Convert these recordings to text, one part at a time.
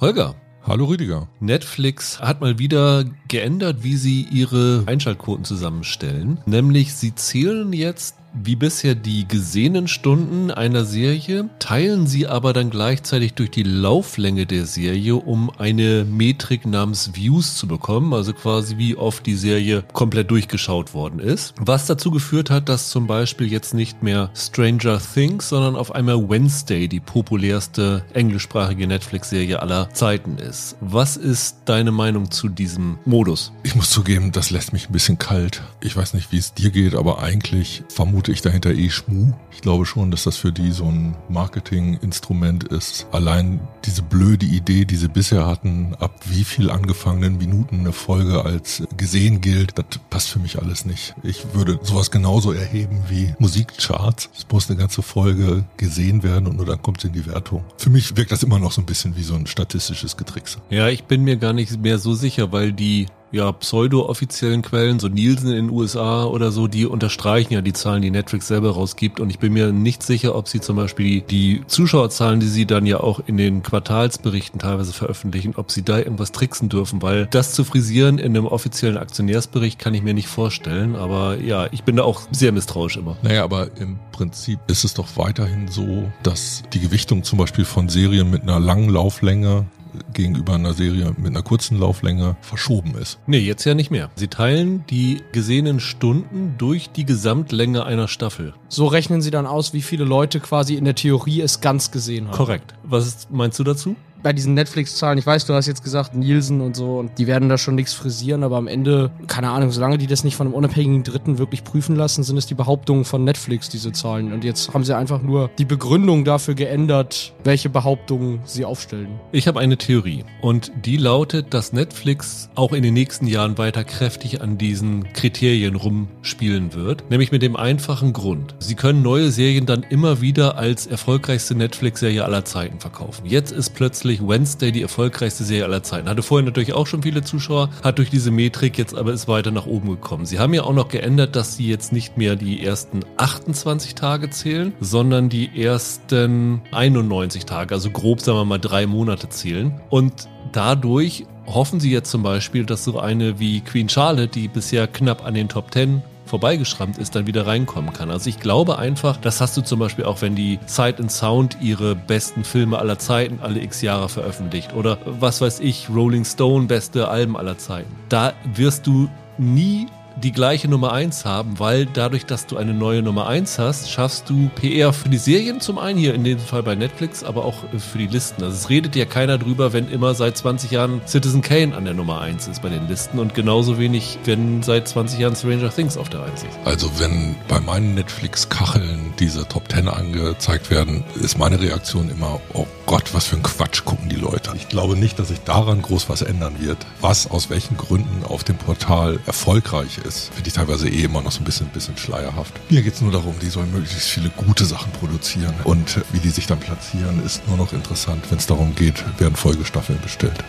Holger. Hallo Rüdiger. Netflix hat mal wieder geändert, wie sie ihre Einschaltquoten zusammenstellen. Nämlich sie zählen jetzt wie bisher die gesehenen Stunden einer Serie, teilen sie aber dann gleichzeitig durch die Lauflänge der Serie, um eine Metrik namens Views zu bekommen, also quasi wie oft die Serie komplett durchgeschaut worden ist. Was dazu geführt hat, dass zum Beispiel jetzt nicht mehr Stranger Things, sondern auf einmal Wednesday die populärste englischsprachige Netflix-Serie aller Zeiten ist. Was ist deine Meinung zu diesem Modus? Ich muss zugeben, das lässt mich ein bisschen kalt. Ich weiß nicht, wie es dir geht, aber eigentlich vermute vermute ich dahinter eh Schmu. Ich glaube schon, dass das für die so ein Marketinginstrument ist. Allein diese blöde Idee, die sie bisher hatten, ab wie viel angefangenen Minuten eine Folge als gesehen gilt, das passt für mich alles nicht. Ich würde sowas genauso erheben wie Musikcharts. Es muss eine ganze Folge gesehen werden und nur dann kommt sie in die Wertung. Für mich wirkt das immer noch so ein bisschen wie so ein statistisches Getrickse. Ja, ich bin mir gar nicht mehr so sicher, weil die ja, pseudo-offiziellen Quellen, so Nielsen in den USA oder so, die unterstreichen ja die Zahlen, die Netflix selber rausgibt. Und ich bin mir nicht sicher, ob sie zum Beispiel die Zuschauerzahlen, die sie dann ja auch in den Quartalsberichten teilweise veröffentlichen, ob sie da irgendwas tricksen dürfen, weil das zu frisieren in einem offiziellen Aktionärsbericht kann ich mir nicht vorstellen. Aber ja, ich bin da auch sehr misstrauisch immer. Naja, aber im Prinzip ist es doch weiterhin so, dass die Gewichtung zum Beispiel von Serien mit einer langen Lauflänge gegenüber einer Serie mit einer kurzen Lauflänge verschoben ist. Nee, jetzt ja nicht mehr. Sie teilen die gesehenen Stunden durch die Gesamtlänge einer Staffel. So rechnen sie dann aus, wie viele Leute quasi in der Theorie es ganz gesehen haben. Korrekt. Was meinst du dazu? Bei diesen Netflix-Zahlen, ich weiß, du hast jetzt gesagt Nielsen und so, und die werden da schon nichts frisieren, aber am Ende, keine Ahnung, solange die das nicht von einem unabhängigen Dritten wirklich prüfen lassen, sind es die Behauptungen von Netflix, diese Zahlen. Und jetzt haben sie einfach nur die Begründung dafür geändert, welche Behauptungen sie aufstellen. Ich habe eine Theorie und die lautet, dass Netflix auch in den nächsten Jahren weiter kräftig an diesen Kriterien rumspielen wird, nämlich mit dem einfachen Grund. Sie können neue Serien dann immer wieder als erfolgreichste Netflix-Serie aller Zeiten verkaufen. Jetzt ist plötzlich plötzlich Wednesday die erfolgreichste Serie aller Zeiten. Hatte vorher natürlich auch schon viele Zuschauer, hat durch diese Metrik jetzt aber ist weiter nach oben gekommen. Sie haben ja auch noch geändert, dass sie jetzt nicht mehr die ersten 28 Tage zählen, sondern die ersten 91 Tage, also grob sagen wir mal drei Monate zählen. Und dadurch hoffen sie jetzt zum Beispiel, dass so eine wie Queen Charlotte, die bisher knapp an den Top 10 vorbeigeschrammt ist, dann wieder reinkommen kann. Also ich glaube einfach, das hast du zum Beispiel auch, wenn die Sight and Sound ihre besten Filme aller Zeiten alle x Jahre veröffentlicht oder was weiß ich, Rolling Stone beste Alben aller Zeiten. Da wirst du nie die gleiche Nummer 1 haben, weil dadurch, dass du eine neue Nummer 1 hast, schaffst du PR für die Serien zum einen, hier in dem Fall bei Netflix, aber auch für die Listen. Also es redet ja keiner drüber, wenn immer seit 20 Jahren Citizen Kane an der Nummer 1 ist bei den Listen und genauso wenig, wenn seit 20 Jahren Stranger Things auf der 1 ist. Also wenn bei meinen Netflix-Kacheln diese Top 10 angezeigt werden, ist meine Reaktion immer, oh Gott, was für ein Quatsch gucken die Leute. Ich glaube nicht, dass sich daran groß was ändern wird, was aus welchen Gründen auf dem Portal erfolgreich ist. Finde ich teilweise eh immer noch so ein bisschen, bisschen schleierhaft. Mir geht es nur darum, die sollen möglichst viele gute Sachen produzieren. Und wie die sich dann platzieren, ist nur noch interessant, wenn es darum geht, werden Folgestaffeln bestellt.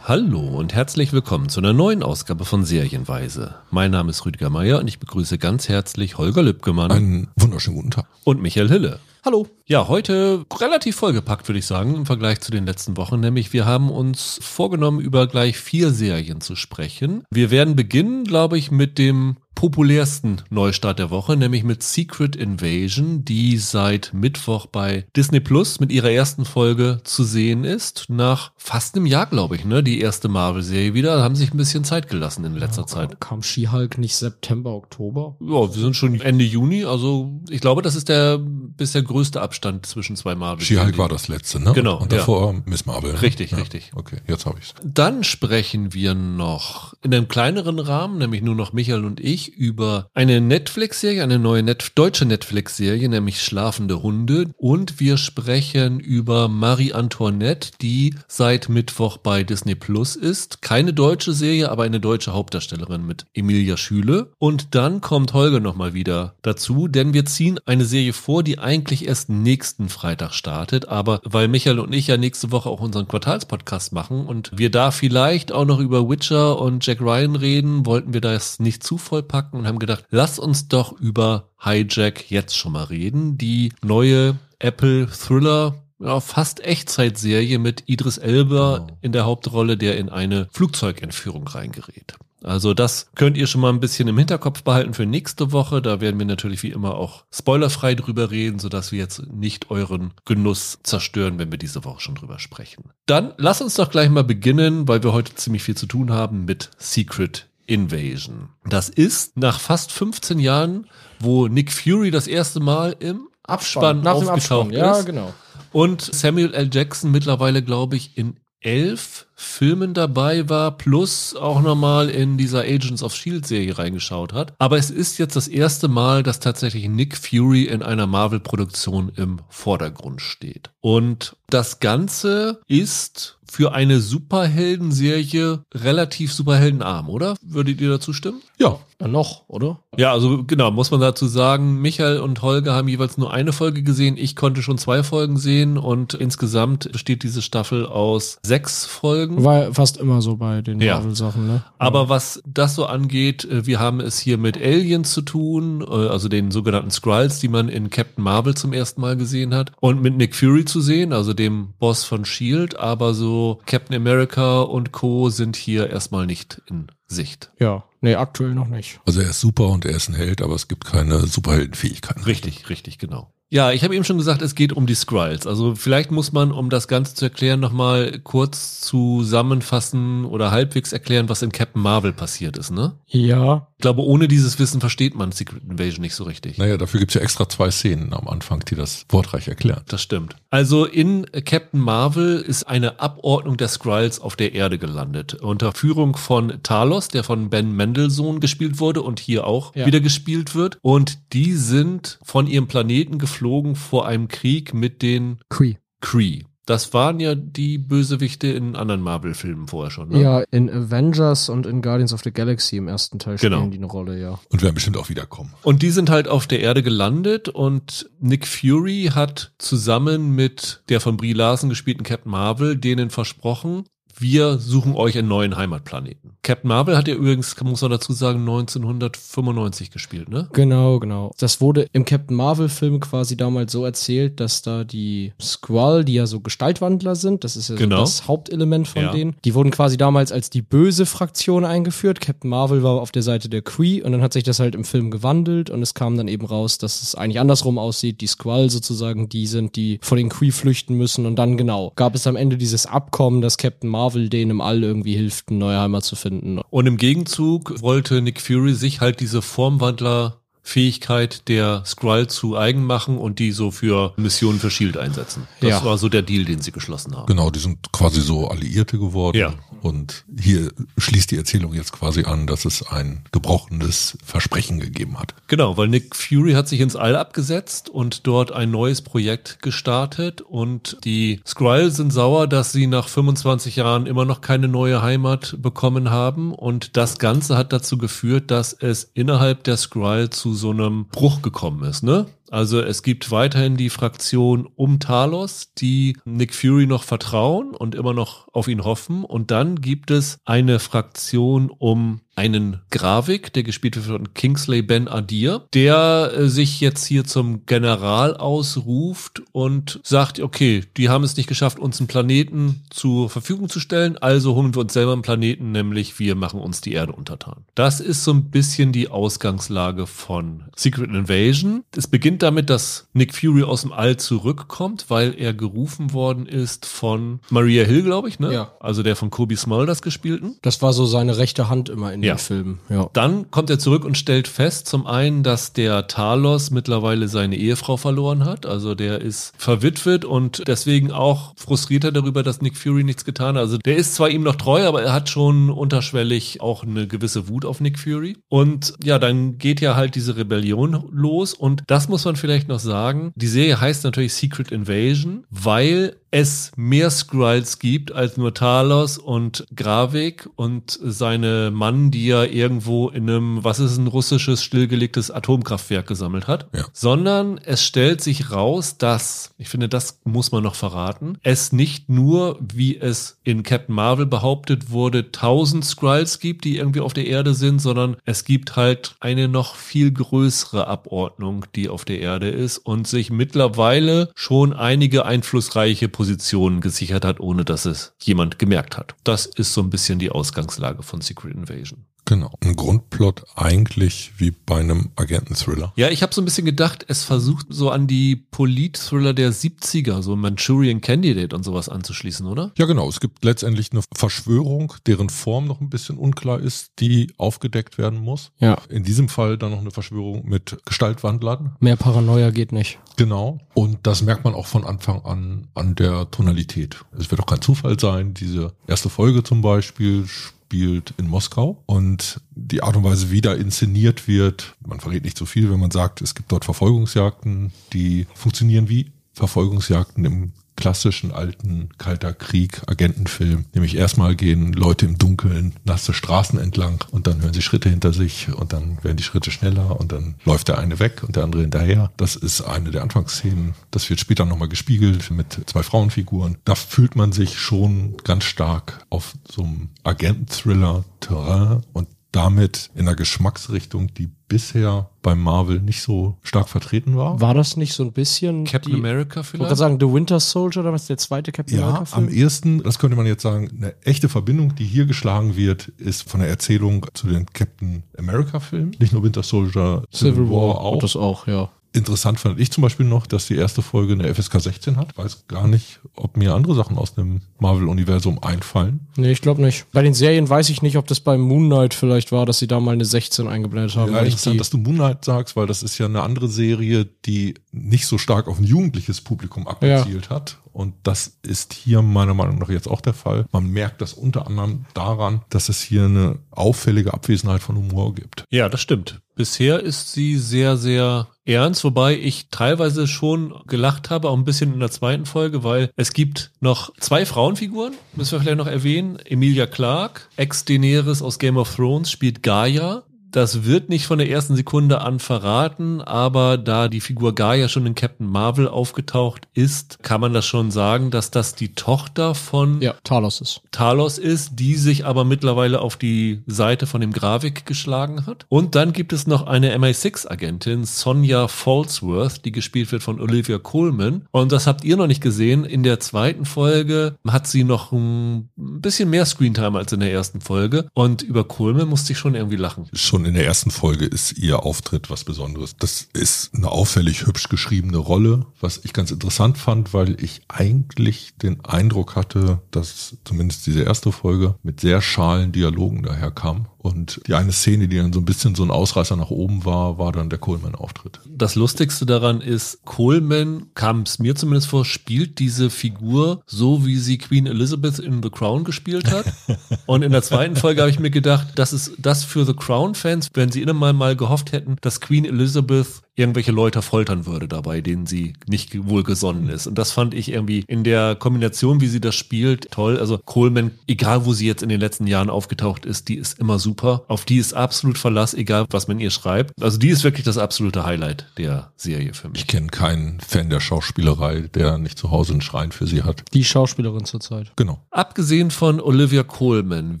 Hallo und herzlich willkommen zu einer neuen Ausgabe von Serienweise. Mein Name ist Rüdiger Meier und ich begrüße ganz herzlich Holger Lübgemann. Einen wunderschönen guten Tag. Und Michael Hille. Hallo. Ja, heute relativ vollgepackt, würde ich sagen, im Vergleich zu den letzten Wochen. Nämlich wir haben uns vorgenommen, über gleich vier Serien zu sprechen. Wir werden beginnen, glaube ich, mit dem populärsten Neustart der Woche, nämlich mit Secret Invasion, die seit Mittwoch bei Disney Plus mit ihrer ersten Folge zu sehen ist. Nach fast einem Jahr, glaube ich, ne? Die erste Marvel-Serie wieder. Da haben sich ein bisschen Zeit gelassen in letzter ja, Zeit. Kam She-Hulk nicht September, Oktober? Ja, wir sind schon Ende Juni. Also ich glaube, das ist der bisher größte Abstand zwischen zwei Marvel. She-Hulk war das letzte, ne? Genau. Und davor ja. Miss Marvel. Ne? Richtig, ja. richtig. Okay, jetzt habe ich's. Dann sprechen wir noch in einem kleineren Rahmen, nämlich nur noch Michael und ich, über eine Netflix-Serie, eine neue Net deutsche Netflix-Serie, nämlich Schlafende Hunde. Und wir sprechen über Marie Antoinette, die seit Mittwoch bei Disney Plus ist. Keine deutsche Serie, aber eine deutsche Hauptdarstellerin mit Emilia Schüle. Und dann kommt Holger nochmal wieder dazu, denn wir ziehen eine Serie vor, die eigentlich erst nächsten Freitag startet. Aber weil Michael und ich ja nächste Woche auch unseren Quartalspodcast machen und wir da vielleicht auch noch über Witcher und Jack Ryan reden, wollten wir das nicht zu voll und haben gedacht, lass uns doch über Hijack jetzt schon mal reden. Die neue Apple Thriller ja, fast Echtzeitserie mit Idris Elba Genau. in der Hauptrolle, der in eine Flugzeugentführung reingerät. Also das könnt ihr schon mal ein bisschen im Hinterkopf behalten für nächste Woche. Da werden wir natürlich wie immer auch spoilerfrei drüber reden, sodass wir jetzt nicht euren Genuss zerstören, wenn wir diese Woche schon drüber sprechen. Dann lass uns doch gleich mal beginnen, weil wir heute ziemlich viel zu tun haben mit Secret Invasion. Das ist nach fast 15 Jahren, wo Nick Fury das erste Mal im Abspann nach dem aufgetaucht Abspann. Ja, ist. genau. Und Samuel L. Jackson mittlerweile, glaube ich, in elf Filmen dabei war, plus auch nochmal in dieser Agents of Shield Serie reingeschaut hat. Aber es ist jetzt das erste Mal, dass tatsächlich Nick Fury in einer Marvel-Produktion im Vordergrund steht. Und das Ganze ist für eine Superhelden-Serie relativ superheldenarm, oder? Würdet ihr dazu stimmen? Ja, Ja, noch, oder? Ja, also genau, muss man dazu sagen, Michael und Holger haben jeweils nur eine Folge gesehen. Ich konnte schon zwei Folgen sehen und insgesamt besteht diese Staffel aus sechs Folgen. War fast immer so bei den Ja. Marvel-Sachen, ne? Aber was das so angeht, äh, wir haben es hier mit Aliens zu tun, äh, also den sogenannten Skrulls, die man in Captain Marvel zum ersten Mal gesehen hat, und mit Nick Fury zu sehen, also dem Boss von Shield, aber so Captain America und Co. sind hier erstmal nicht in Sicht. Ja, nee, aktuell noch nicht. also er ist super und er ist ein Held, aber es gibt keine Superheldenfähigkeiten. Richtig, richtig, genau. Ja, ich habe eben schon gesagt, es geht um die Skrulls. Also vielleicht muss man, um das Ganze zu erklären, nochmal kurz zusammenfassen oder halbwegs erklären, was in Captain Marvel passiert ist, ne? Ja, Ich glaube, ohne dieses Wissen versteht man Secret Invasion nicht so richtig. Naja, dafür gibt's ja extra zwei Szenen am Anfang, die das wortreich erklären. Das stimmt. Also in Captain Marvel ist eine Abordnung der Skrulls auf der Erde gelandet. Unter Führung von Talos, der von Ben Mendelssohn gespielt wurde und hier auch Ja. wieder gespielt wird. Und die sind von ihrem Planeten geflogen vor einem Krieg mit den Cree. Kree. Das waren ja die Bösewichte in anderen Marvel-Filmen vorher schon. Ne? Ja, in Avengers und in Guardians of the Galaxy im ersten Teil spielen Genau. die eine Rolle, ja. Und werden bestimmt auch wiederkommen. Und die sind halt auf der Erde gelandet und Nick Fury hat zusammen mit der von Brie Larson gespielten Captain Marvel denen versprochen, wir suchen euch einen neuen Heimatplaneten. Captain Marvel hat ja übrigens, muss man dazu sagen, 1995 gespielt, ne? Genau, genau. Das wurde im Captain Marvel-Film quasi damals so erzählt, dass da die Skrull, die ja so Gestaltwandler sind, das ist ja Genau. so das Hauptelement von Ja. denen, die wurden quasi damals als die böse Fraktion eingeführt. Captain Marvel war auf der Seite der Kree und dann hat sich das halt im Film gewandelt und es kam dann eben raus, dass es eigentlich andersrum aussieht. Die Skrull sozusagen die sind, die vor den Kree flüchten müssen und dann genau gab es am Ende dieses Abkommen, dass Captain Marvel denen im All irgendwie hilft, eine neue Heimat zu finden. Und im Gegenzug wollte Nick Fury sich halt diese Formwandler Fähigkeit der Skrull zu eigen machen und die so für Missionen für Shield einsetzen. Das Ja. war so der Deal, den sie geschlossen haben. Genau, die sind quasi so Alliierte geworden. Ja. Und hier schließt die Erzählung jetzt quasi an, dass es ein gebrochenes Versprechen gegeben hat. Genau, weil Nick Fury hat sich ins All abgesetzt und dort ein neues Projekt gestartet und die Skrull sind sauer, dass sie nach 25 Jahren immer noch keine neue Heimat bekommen haben und das Ganze hat dazu geführt, dass es innerhalb der Skrull zu so einem Bruch gekommen ist, ne? Also es gibt weiterhin die Fraktion um Talos, die Nick Fury noch vertrauen und immer noch auf ihn hoffen. Und dann gibt es eine Fraktion um einen Gravik, der gespielt wird von Kingsley Ben Adir, der äh, sich jetzt hier zum General ausruft und sagt, okay, die haben es nicht geschafft, uns einen Planeten zur Verfügung zu stellen, also holen wir uns selber einen Planeten, nämlich wir machen uns die Erde untertan. Das ist so ein bisschen die Ausgangslage von Secret Invasion. Es beginnt damit, dass Nick Fury aus dem All zurückkommt, weil er gerufen worden ist von Maria Hill, glaube ich, ne? Ja. Also der von Kobe Smulders gespielten. Das war so seine rechte Hand immer in Ja. Den Filmen. Ja. Dann kommt er zurück und stellt fest, zum einen, dass der Talos mittlerweile seine Ehefrau verloren hat. Also der ist verwitwet und deswegen auch frustrierter darüber, dass Nick Fury nichts getan hat. Also der ist zwar ihm noch treu, aber er hat schon unterschwellig auch eine gewisse Wut auf Nick Fury. Und ja, dann geht ja halt diese Rebellion los. Und das muss man vielleicht noch sagen. Die Serie heißt natürlich Secret Invasion, weil es mehr Skrulls gibt als nur Talos und Gravik und seine Mann, die er irgendwo in einem, was ist ein russisches stillgelegtes Atomkraftwerk gesammelt hat, Ja. sondern es stellt sich raus, dass, ich finde, das muss man noch verraten, es nicht nur, wie es in Captain Marvel behauptet wurde, tausend Skrulls gibt, die irgendwie auf der Erde sind, sondern es gibt halt eine noch viel größere Abordnung, die auf der Erde ist und sich mittlerweile schon einige einflussreiche Positionen gesichert hat, ohne dass es jemand gemerkt hat. Das ist so ein bisschen die Ausgangslage von Secret Invasion. Genau. Ein Grundplot eigentlich wie bei einem Agenten-Thriller. Ja, ich habe so ein bisschen gedacht, es versucht so an die Polit-Thriller der 70er, so Manchurian Candidate und sowas anzuschließen, oder? Ja, genau. Es gibt letztendlich eine Verschwörung, deren Form noch ein bisschen unklar ist, die aufgedeckt werden muss. Ja. In diesem Fall dann noch eine Verschwörung mit Gestaltwandlern. Mehr Paranoia geht nicht. Genau. Und das merkt man auch von Anfang an an der Tonalität. Es wird auch kein Zufall sein. Diese erste Folge zum Beispiel spielt in Moskau und die Art und Weise, wie da inszeniert wird, man verrät nicht so viel, wenn man sagt, es gibt dort Verfolgungsjagden, die funktionieren wie Verfolgungsjagden im klassischen alten Kalter Krieg Agentenfilm. Nämlich erstmal gehen Leute im Dunkeln nasse Straßen entlang und dann hören sie Schritte hinter sich und dann werden die Schritte schneller und dann läuft der eine weg und der andere hinterher. Das ist eine der Anfangsszenen. Das wird später nochmal gespiegelt mit zwei Frauenfiguren. Da fühlt man sich schon ganz stark auf so einem Agenten-Thriller-Terrain und damit in einer Geschmacksrichtung, die bisher bei Marvel nicht so stark vertreten war. War das nicht so ein bisschen Captain die, America Ich wollte gerade vielleicht? sagen, The Winter Soldier, oder was ist der zweite Captain Ja, America am Film? ehesten, das könnte man jetzt sagen, eine echte Verbindung, die hier geschlagen wird, ist von der Erzählung zu den Captain America Filmen. Nicht nur Winter Soldier, Civil War auch. Das auch, ja. Interessant fand ich zum Beispiel noch, dass die erste Folge eine FSK 16 hat. Weiß gar nicht, ob mir andere Sachen aus dem Marvel-Universum einfallen. Nee, ich glaube nicht. Bei den Serien weiß ich nicht, ob das bei Moon Knight vielleicht war, dass sie da mal eine 16 eingeblendet haben. Ja, interessant, die, dass du Moonlight sagst, weil das ist ja eine andere Serie, die nicht so stark auf ein jugendliches Publikum abgezielt hat. Und das ist hier meiner Meinung nach jetzt auch der Fall. Man merkt das unter anderem daran, dass es hier eine auffällige Abwesenheit von Humor gibt. Ja, das stimmt. Bisher ist sie sehr, sehr ernst, wobei ich teilweise schon gelacht habe, auch ein bisschen in der zweiten Folge, weil es gibt noch zwei Frauenfiguren, müssen wir vielleicht noch erwähnen. Emilia Clarke, Ex-Daenerys aus Game of Thrones, spielt Gaia. Das wird nicht von der ersten Sekunde an verraten, aber da die Figur Gaia schon in Captain Marvel aufgetaucht ist, kann man das schon sagen, dass das die Tochter von ja, Talos ist. Talos ist, die sich aber mittlerweile auf die Seite von dem Gravik geschlagen hat. Und dann gibt es noch eine MI6-Agentin, Sonja Falsworth, die gespielt wird von Olivia Colman. Und das habt ihr noch nicht gesehen. In der zweiten Folge hat sie noch ein bisschen mehr Screentime als in der ersten Folge. Und über Colman musste ich schon irgendwie lachen. Schon in der ersten Folge ist ihr Auftritt was Besonderes. Das ist eine auffällig hübsch geschriebene Rolle, was ich ganz interessant fand, weil ich eigentlich den Eindruck hatte, dass zumindest diese erste Folge mit sehr schalen Dialogen daherkam. Und die eine Szene, die dann so ein bisschen so ein Ausreißer nach oben war, war dann der Coleman-Auftritt. Das Lustigste daran ist, Coleman, kam es mir zumindest vor, spielt diese Figur so, wie sie Queen Elizabeth in The Crown gespielt hat. Und in der zweiten Folge habe ich mir gedacht, das ist das für The Crown-Fans, wenn sie immer mal, mal gehofft hätten, dass Queen Elizabeth irgendwelche Leute foltern würde dabei, denen sie nicht wohlgesonnen ist. Und das fand ich irgendwie in der Kombination, wie sie das spielt, toll. Also Coleman, egal wo sie jetzt in den letzten Jahren aufgetaucht ist, die ist immer super. Auf die ist absolut Verlass, egal was man ihr schreibt. Also die ist wirklich das absolute Highlight der Serie für mich. Ich kenne keinen Fan der Schauspielerei, der nicht zu Hause einen Schrein für sie hat. Die Schauspielerin zurzeit. Genau. Abgesehen von Olivia Coleman,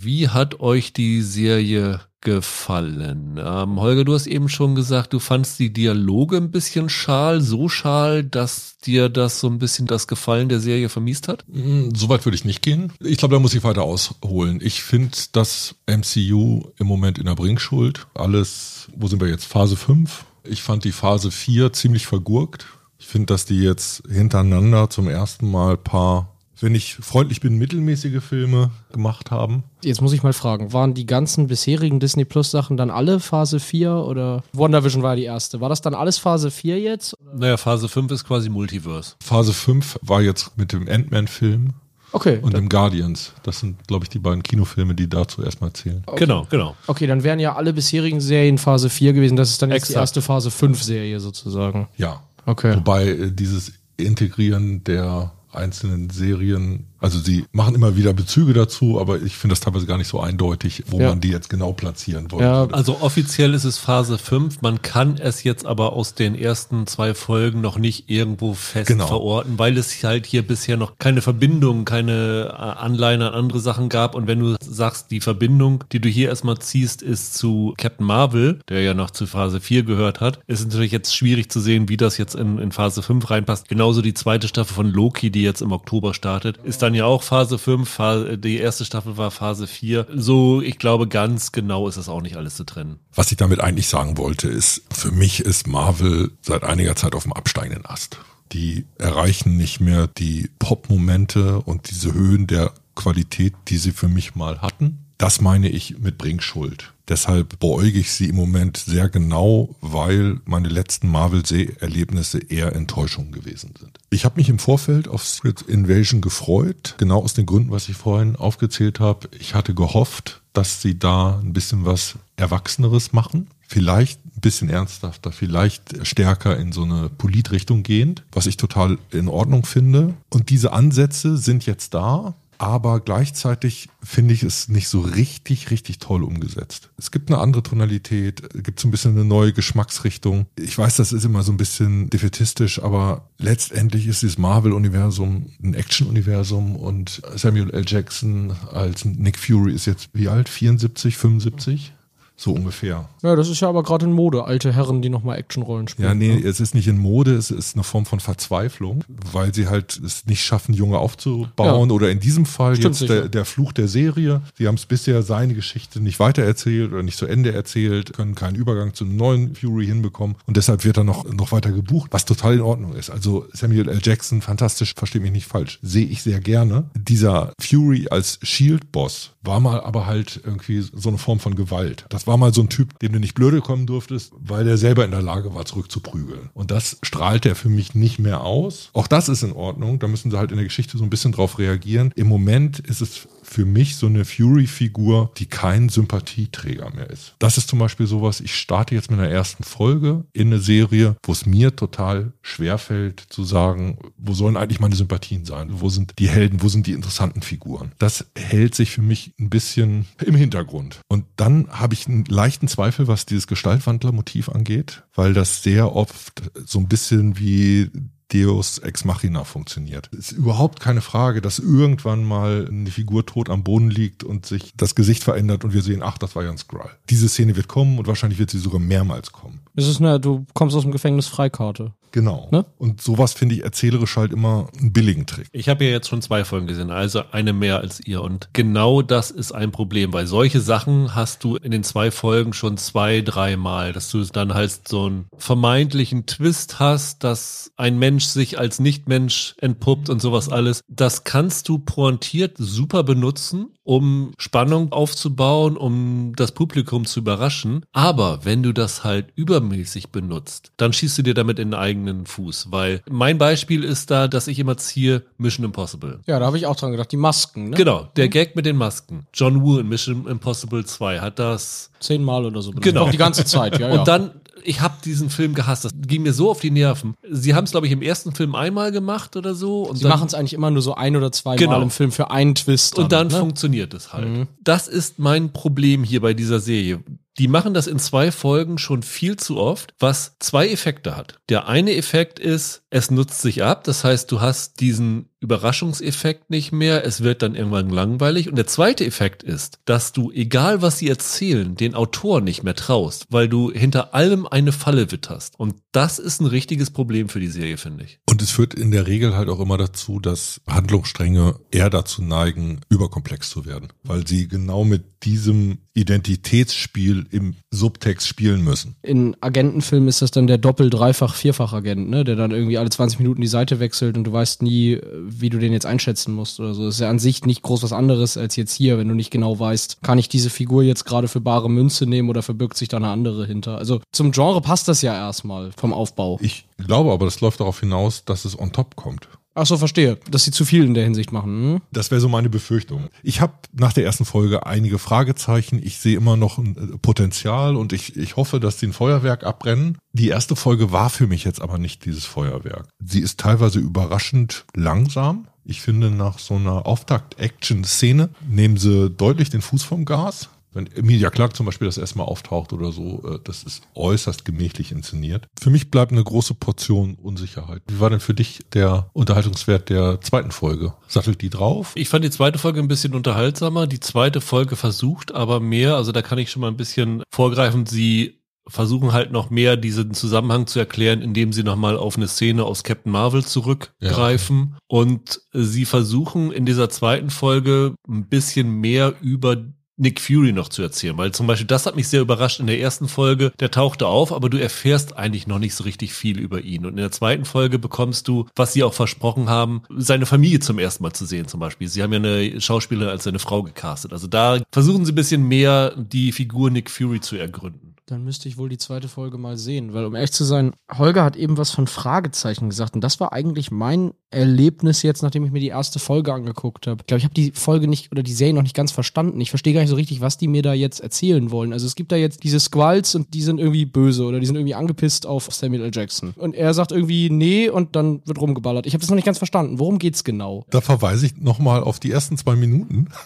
wie hat euch die Serie gefallen? Ähm, Holger, du hast eben schon gesagt, du fandst die Dialoge ein bisschen schal, so schal, dass dir das so ein bisschen das Gefallen der Serie vermiest hat? Mm, Soweit würde ich nicht gehen. Ich glaube, da muss ich weiter ausholen. Ich finde das MCU im Moment in der Bringschuld. Alles, wo sind wir jetzt? Phase 5. Ich fand die Phase 4 ziemlich vergurkt. Ich finde, dass die jetzt hintereinander zum ersten Mal paar, wenn ich freundlich bin, mittelmäßige Filme gemacht haben. Jetzt muss ich mal fragen, waren die ganzen bisherigen Disney Plus Sachen dann alle Phase 4 oder WandaVision war die erste? War das dann alles Phase 4 jetzt? Naja, Phase 5 ist quasi Multiverse. Phase 5 war jetzt mit dem Ant-Man-Film Okay. und dem Guardians. Das sind, glaube ich, die beiden Kinofilme, die dazu erstmal zählen. Genau, genau. Okay, dann wären ja alle bisherigen Serien Phase 4 gewesen. Das ist dann jetzt die Exakt. erste Phase 5 Serie sozusagen. Ja. Okay. Wobei äh, dieses Integrieren der einzelnen Serien also sie machen immer wieder Bezüge dazu, aber ich finde das teilweise gar nicht so eindeutig, wo ja. man die jetzt genau platzieren wollte. Ja, also offiziell ist es Phase 5, man kann es jetzt aber aus den ersten zwei Folgen noch nicht irgendwo fest genau. verorten, weil es halt hier bisher noch keine Verbindung, keine äh, Anleihen an andere Sachen gab und wenn du sagst, die Verbindung, die du hier erstmal ziehst, ist zu Captain Marvel, der ja noch zu Phase 4 gehört hat, ist natürlich jetzt schwierig zu sehen, wie das jetzt in, in Phase 5 reinpasst. Genauso die zweite Staffel von Loki, die jetzt im Oktober startet, ist dann ja auch Phase 5, Phase, die erste Staffel war Phase 4. So, ich glaube, ganz genau ist das auch nicht alles zu trennen. Was ich damit eigentlich sagen wollte, ist, für mich ist Marvel seit einiger Zeit auf dem absteigenden Ast. Die erreichen nicht mehr die Pop-Momente und diese Höhen der Qualität, die sie für mich mal hatten. Das meine ich mit Bringschuld. Deshalb beäuge ich sie im Moment sehr genau, weil meine letzten Marvel-Erlebnisse eher Enttäuschungen gewesen sind. Ich habe mich im Vorfeld auf Secret Invasion gefreut, genau aus den Gründen, was ich vorhin aufgezählt habe. Ich hatte gehofft, dass sie da ein bisschen was Erwachseneres machen. Vielleicht ein bisschen ernsthafter, vielleicht stärker in so eine Politrichtung gehend, was ich total in Ordnung finde. Und diese Ansätze sind jetzt da aber gleichzeitig finde ich es nicht so richtig, richtig toll umgesetzt. Es gibt eine andere Tonalität, gibt so ein bisschen eine neue Geschmacksrichtung. Ich weiß, das ist immer so ein bisschen defetistisch, aber letztendlich ist dieses Marvel-Universum ein Action-Universum und Samuel L. Jackson als Nick Fury ist jetzt wie alt? 74, 75? So ungefähr. Ja, das ist ja aber gerade in Mode, alte Herren, die nochmal Actionrollen spielen. Ja, nee, ne? es ist nicht in Mode, es ist eine Form von Verzweiflung, weil sie halt es nicht schaffen, Junge aufzubauen. Ja. Oder in diesem Fall Stimmt jetzt der, der, Fluch der Serie. Sie haben es bisher seine Geschichte nicht weitererzählt oder nicht zu Ende erzählt, können keinen Übergang zum neuen Fury hinbekommen und deshalb wird er noch, noch weiter gebucht, was total in Ordnung ist. Also Samuel L. Jackson, fantastisch, verstehe mich nicht falsch, sehe ich sehr gerne. Dieser Fury als Shield-Boss war mal aber halt irgendwie so eine Form von Gewalt. Das war mal so ein Typ, dem du nicht blöde kommen durftest, weil er selber in der Lage war, zurückzuprügeln. Und das strahlt er für mich nicht mehr aus. Auch das ist in Ordnung. Da müssen sie halt in der Geschichte so ein bisschen drauf reagieren. Im Moment ist es für mich so eine Fury-Figur, die kein Sympathieträger mehr ist. Das ist zum Beispiel sowas, ich starte jetzt mit einer ersten Folge in eine Serie, wo es mir total schwerfällt zu sagen, wo sollen eigentlich meine Sympathien sein? Wo sind die Helden? Wo sind die interessanten Figuren? Das hält sich für mich ein bisschen im Hintergrund. Und dann habe ich einen leichten Zweifel, was dieses Gestaltwandler-Motiv angeht, weil das sehr oft so ein bisschen wie Deus Ex Machina funktioniert. Es ist überhaupt keine Frage, dass irgendwann mal eine Figur tot am Boden liegt und sich das Gesicht verändert und wir sehen, ach, das war ja ein Skrull. Diese Szene wird kommen und wahrscheinlich wird sie sogar mehrmals kommen. Es ist eine, du kommst aus dem Gefängnis Freikarte. Genau. Ne? Und sowas finde ich erzählerisch halt immer einen billigen Trick. Ich habe ja jetzt schon zwei Folgen gesehen, also eine mehr als ihr. Und genau das ist ein Problem, weil solche Sachen hast du in den zwei Folgen schon zwei, dreimal, dass du dann halt so einen vermeintlichen Twist hast, dass ein Mensch sich als Nichtmensch entpuppt und sowas alles. Das kannst du pointiert super benutzen, um Spannung aufzubauen, um das Publikum zu überraschen. Aber wenn du das halt übermäßig benutzt, dann schießt du dir damit in den eigenen Fuß. Weil mein Beispiel ist da, dass ich immer ziehe Mission Impossible. Ja, da habe ich auch dran gedacht. Die Masken, ne? Genau, der mhm. Gag mit den Masken. John Woo in Mission Impossible 2 hat das zehnmal oder so. Genau. Die ganze Zeit, ja, ja. Und dann ich habe diesen Film gehasst. Das ging mir so auf die Nerven. Sie haben es, glaube ich, im ersten Film einmal gemacht oder so. Und Sie machen es eigentlich immer nur so ein oder zwei genau. Mal im Film für einen Twist. Dann, und dann ne? funktioniert es halt. Mhm. Das ist mein Problem hier bei dieser Serie. Die machen das in zwei Folgen schon viel zu oft, was zwei Effekte hat. Der eine Effekt ist, es nutzt sich ab. Das heißt, du hast diesen Überraschungseffekt nicht mehr. Es wird dann irgendwann langweilig. Und der zweite Effekt ist, dass du, egal was sie erzählen, den Autor nicht mehr traust, weil du hinter allem eine Falle witterst. Und das ist ein richtiges Problem für die Serie, finde ich. Und es führt in der Regel halt auch immer dazu, dass Handlungsstränge eher dazu neigen, überkomplex zu werden, weil sie genau mit diesem Identitätsspiel im Subtext spielen müssen. In Agentenfilmen ist das dann der Doppel-, Dreifach-, Vierfach-Agent, ne? der dann irgendwie alle 20 Minuten die Seite wechselt und du weißt nie, wie du den jetzt einschätzen musst oder so. Das ist ja an sich nicht groß was anderes als jetzt hier, wenn du nicht genau weißt, kann ich diese Figur jetzt gerade für bare Münze nehmen oder verbirgt sich da eine andere hinter. Also zum Genre passt das ja erstmal vom Aufbau. Ich glaube aber, das läuft darauf hinaus, dass es on top kommt. Ach so, verstehe. Dass sie zu viel in der Hinsicht machen. Hm? Das wäre so meine Befürchtung. Ich habe nach der ersten Folge einige Fragezeichen. Ich sehe immer noch ein äh, Potenzial und ich, ich hoffe, dass sie ein Feuerwerk abbrennen. Die erste Folge war für mich jetzt aber nicht dieses Feuerwerk. Sie ist teilweise überraschend langsam Ich finde, nach so einer Auftakt-Action-Szene nehmen sie deutlich den Fuß vom Gas. Wenn Emilia Clark zum Beispiel das erstmal auftaucht oder so, äh, das ist äußerst gemächlich inszeniert. Für mich bleibt eine große Portion Unsicherheit. Wie war denn für dich der Unterhaltungswert der zweiten Folge? Sattelt die drauf? Ich fand die zweite Folge ein bisschen unterhaltsamer. Die zweite Folge versucht aber mehr, also da kann ich schon mal ein bisschen vorgreifen, sie versuchen halt noch mehr diesen Zusammenhang zu erklären, indem sie nochmal auf eine Szene aus Captain Marvel zurückgreifen. Ja. Und sie versuchen in dieser zweiten Folge ein bisschen mehr über Nick Fury noch zu erzählen, weil zum Beispiel das hat mich sehr überrascht in der ersten Folge. Der tauchte auf, aber du erfährst eigentlich noch nicht so richtig viel über ihn. Und in der zweiten Folge bekommst du, was sie auch versprochen haben, seine Familie zum ersten Mal zu sehen zum Beispiel. Sie haben ja eine Schauspielerin als seine Frau gecastet. Also da versuchen sie ein bisschen mehr die Figur Nick Fury zu ergründen. Dann müsste ich wohl die zweite Folge mal sehen, weil um ehrlich zu sein, Holger hat eben was von Fragezeichen gesagt und das war eigentlich mein Erlebnis jetzt, nachdem ich mir die erste Folge angeguckt habe. Ich glaube, ich habe die Folge nicht oder die Serie noch nicht ganz verstanden. Ich verstehe gar nicht so richtig, was die mir da jetzt erzählen wollen. Also es gibt da jetzt diese Squalls und die sind irgendwie böse oder die sind irgendwie angepisst auf Samuel L. Jackson. Und er sagt irgendwie nee und dann wird rumgeballert. Ich habe das noch nicht ganz verstanden. Worum geht's genau? Da verweise ich nochmal auf die ersten zwei Minuten.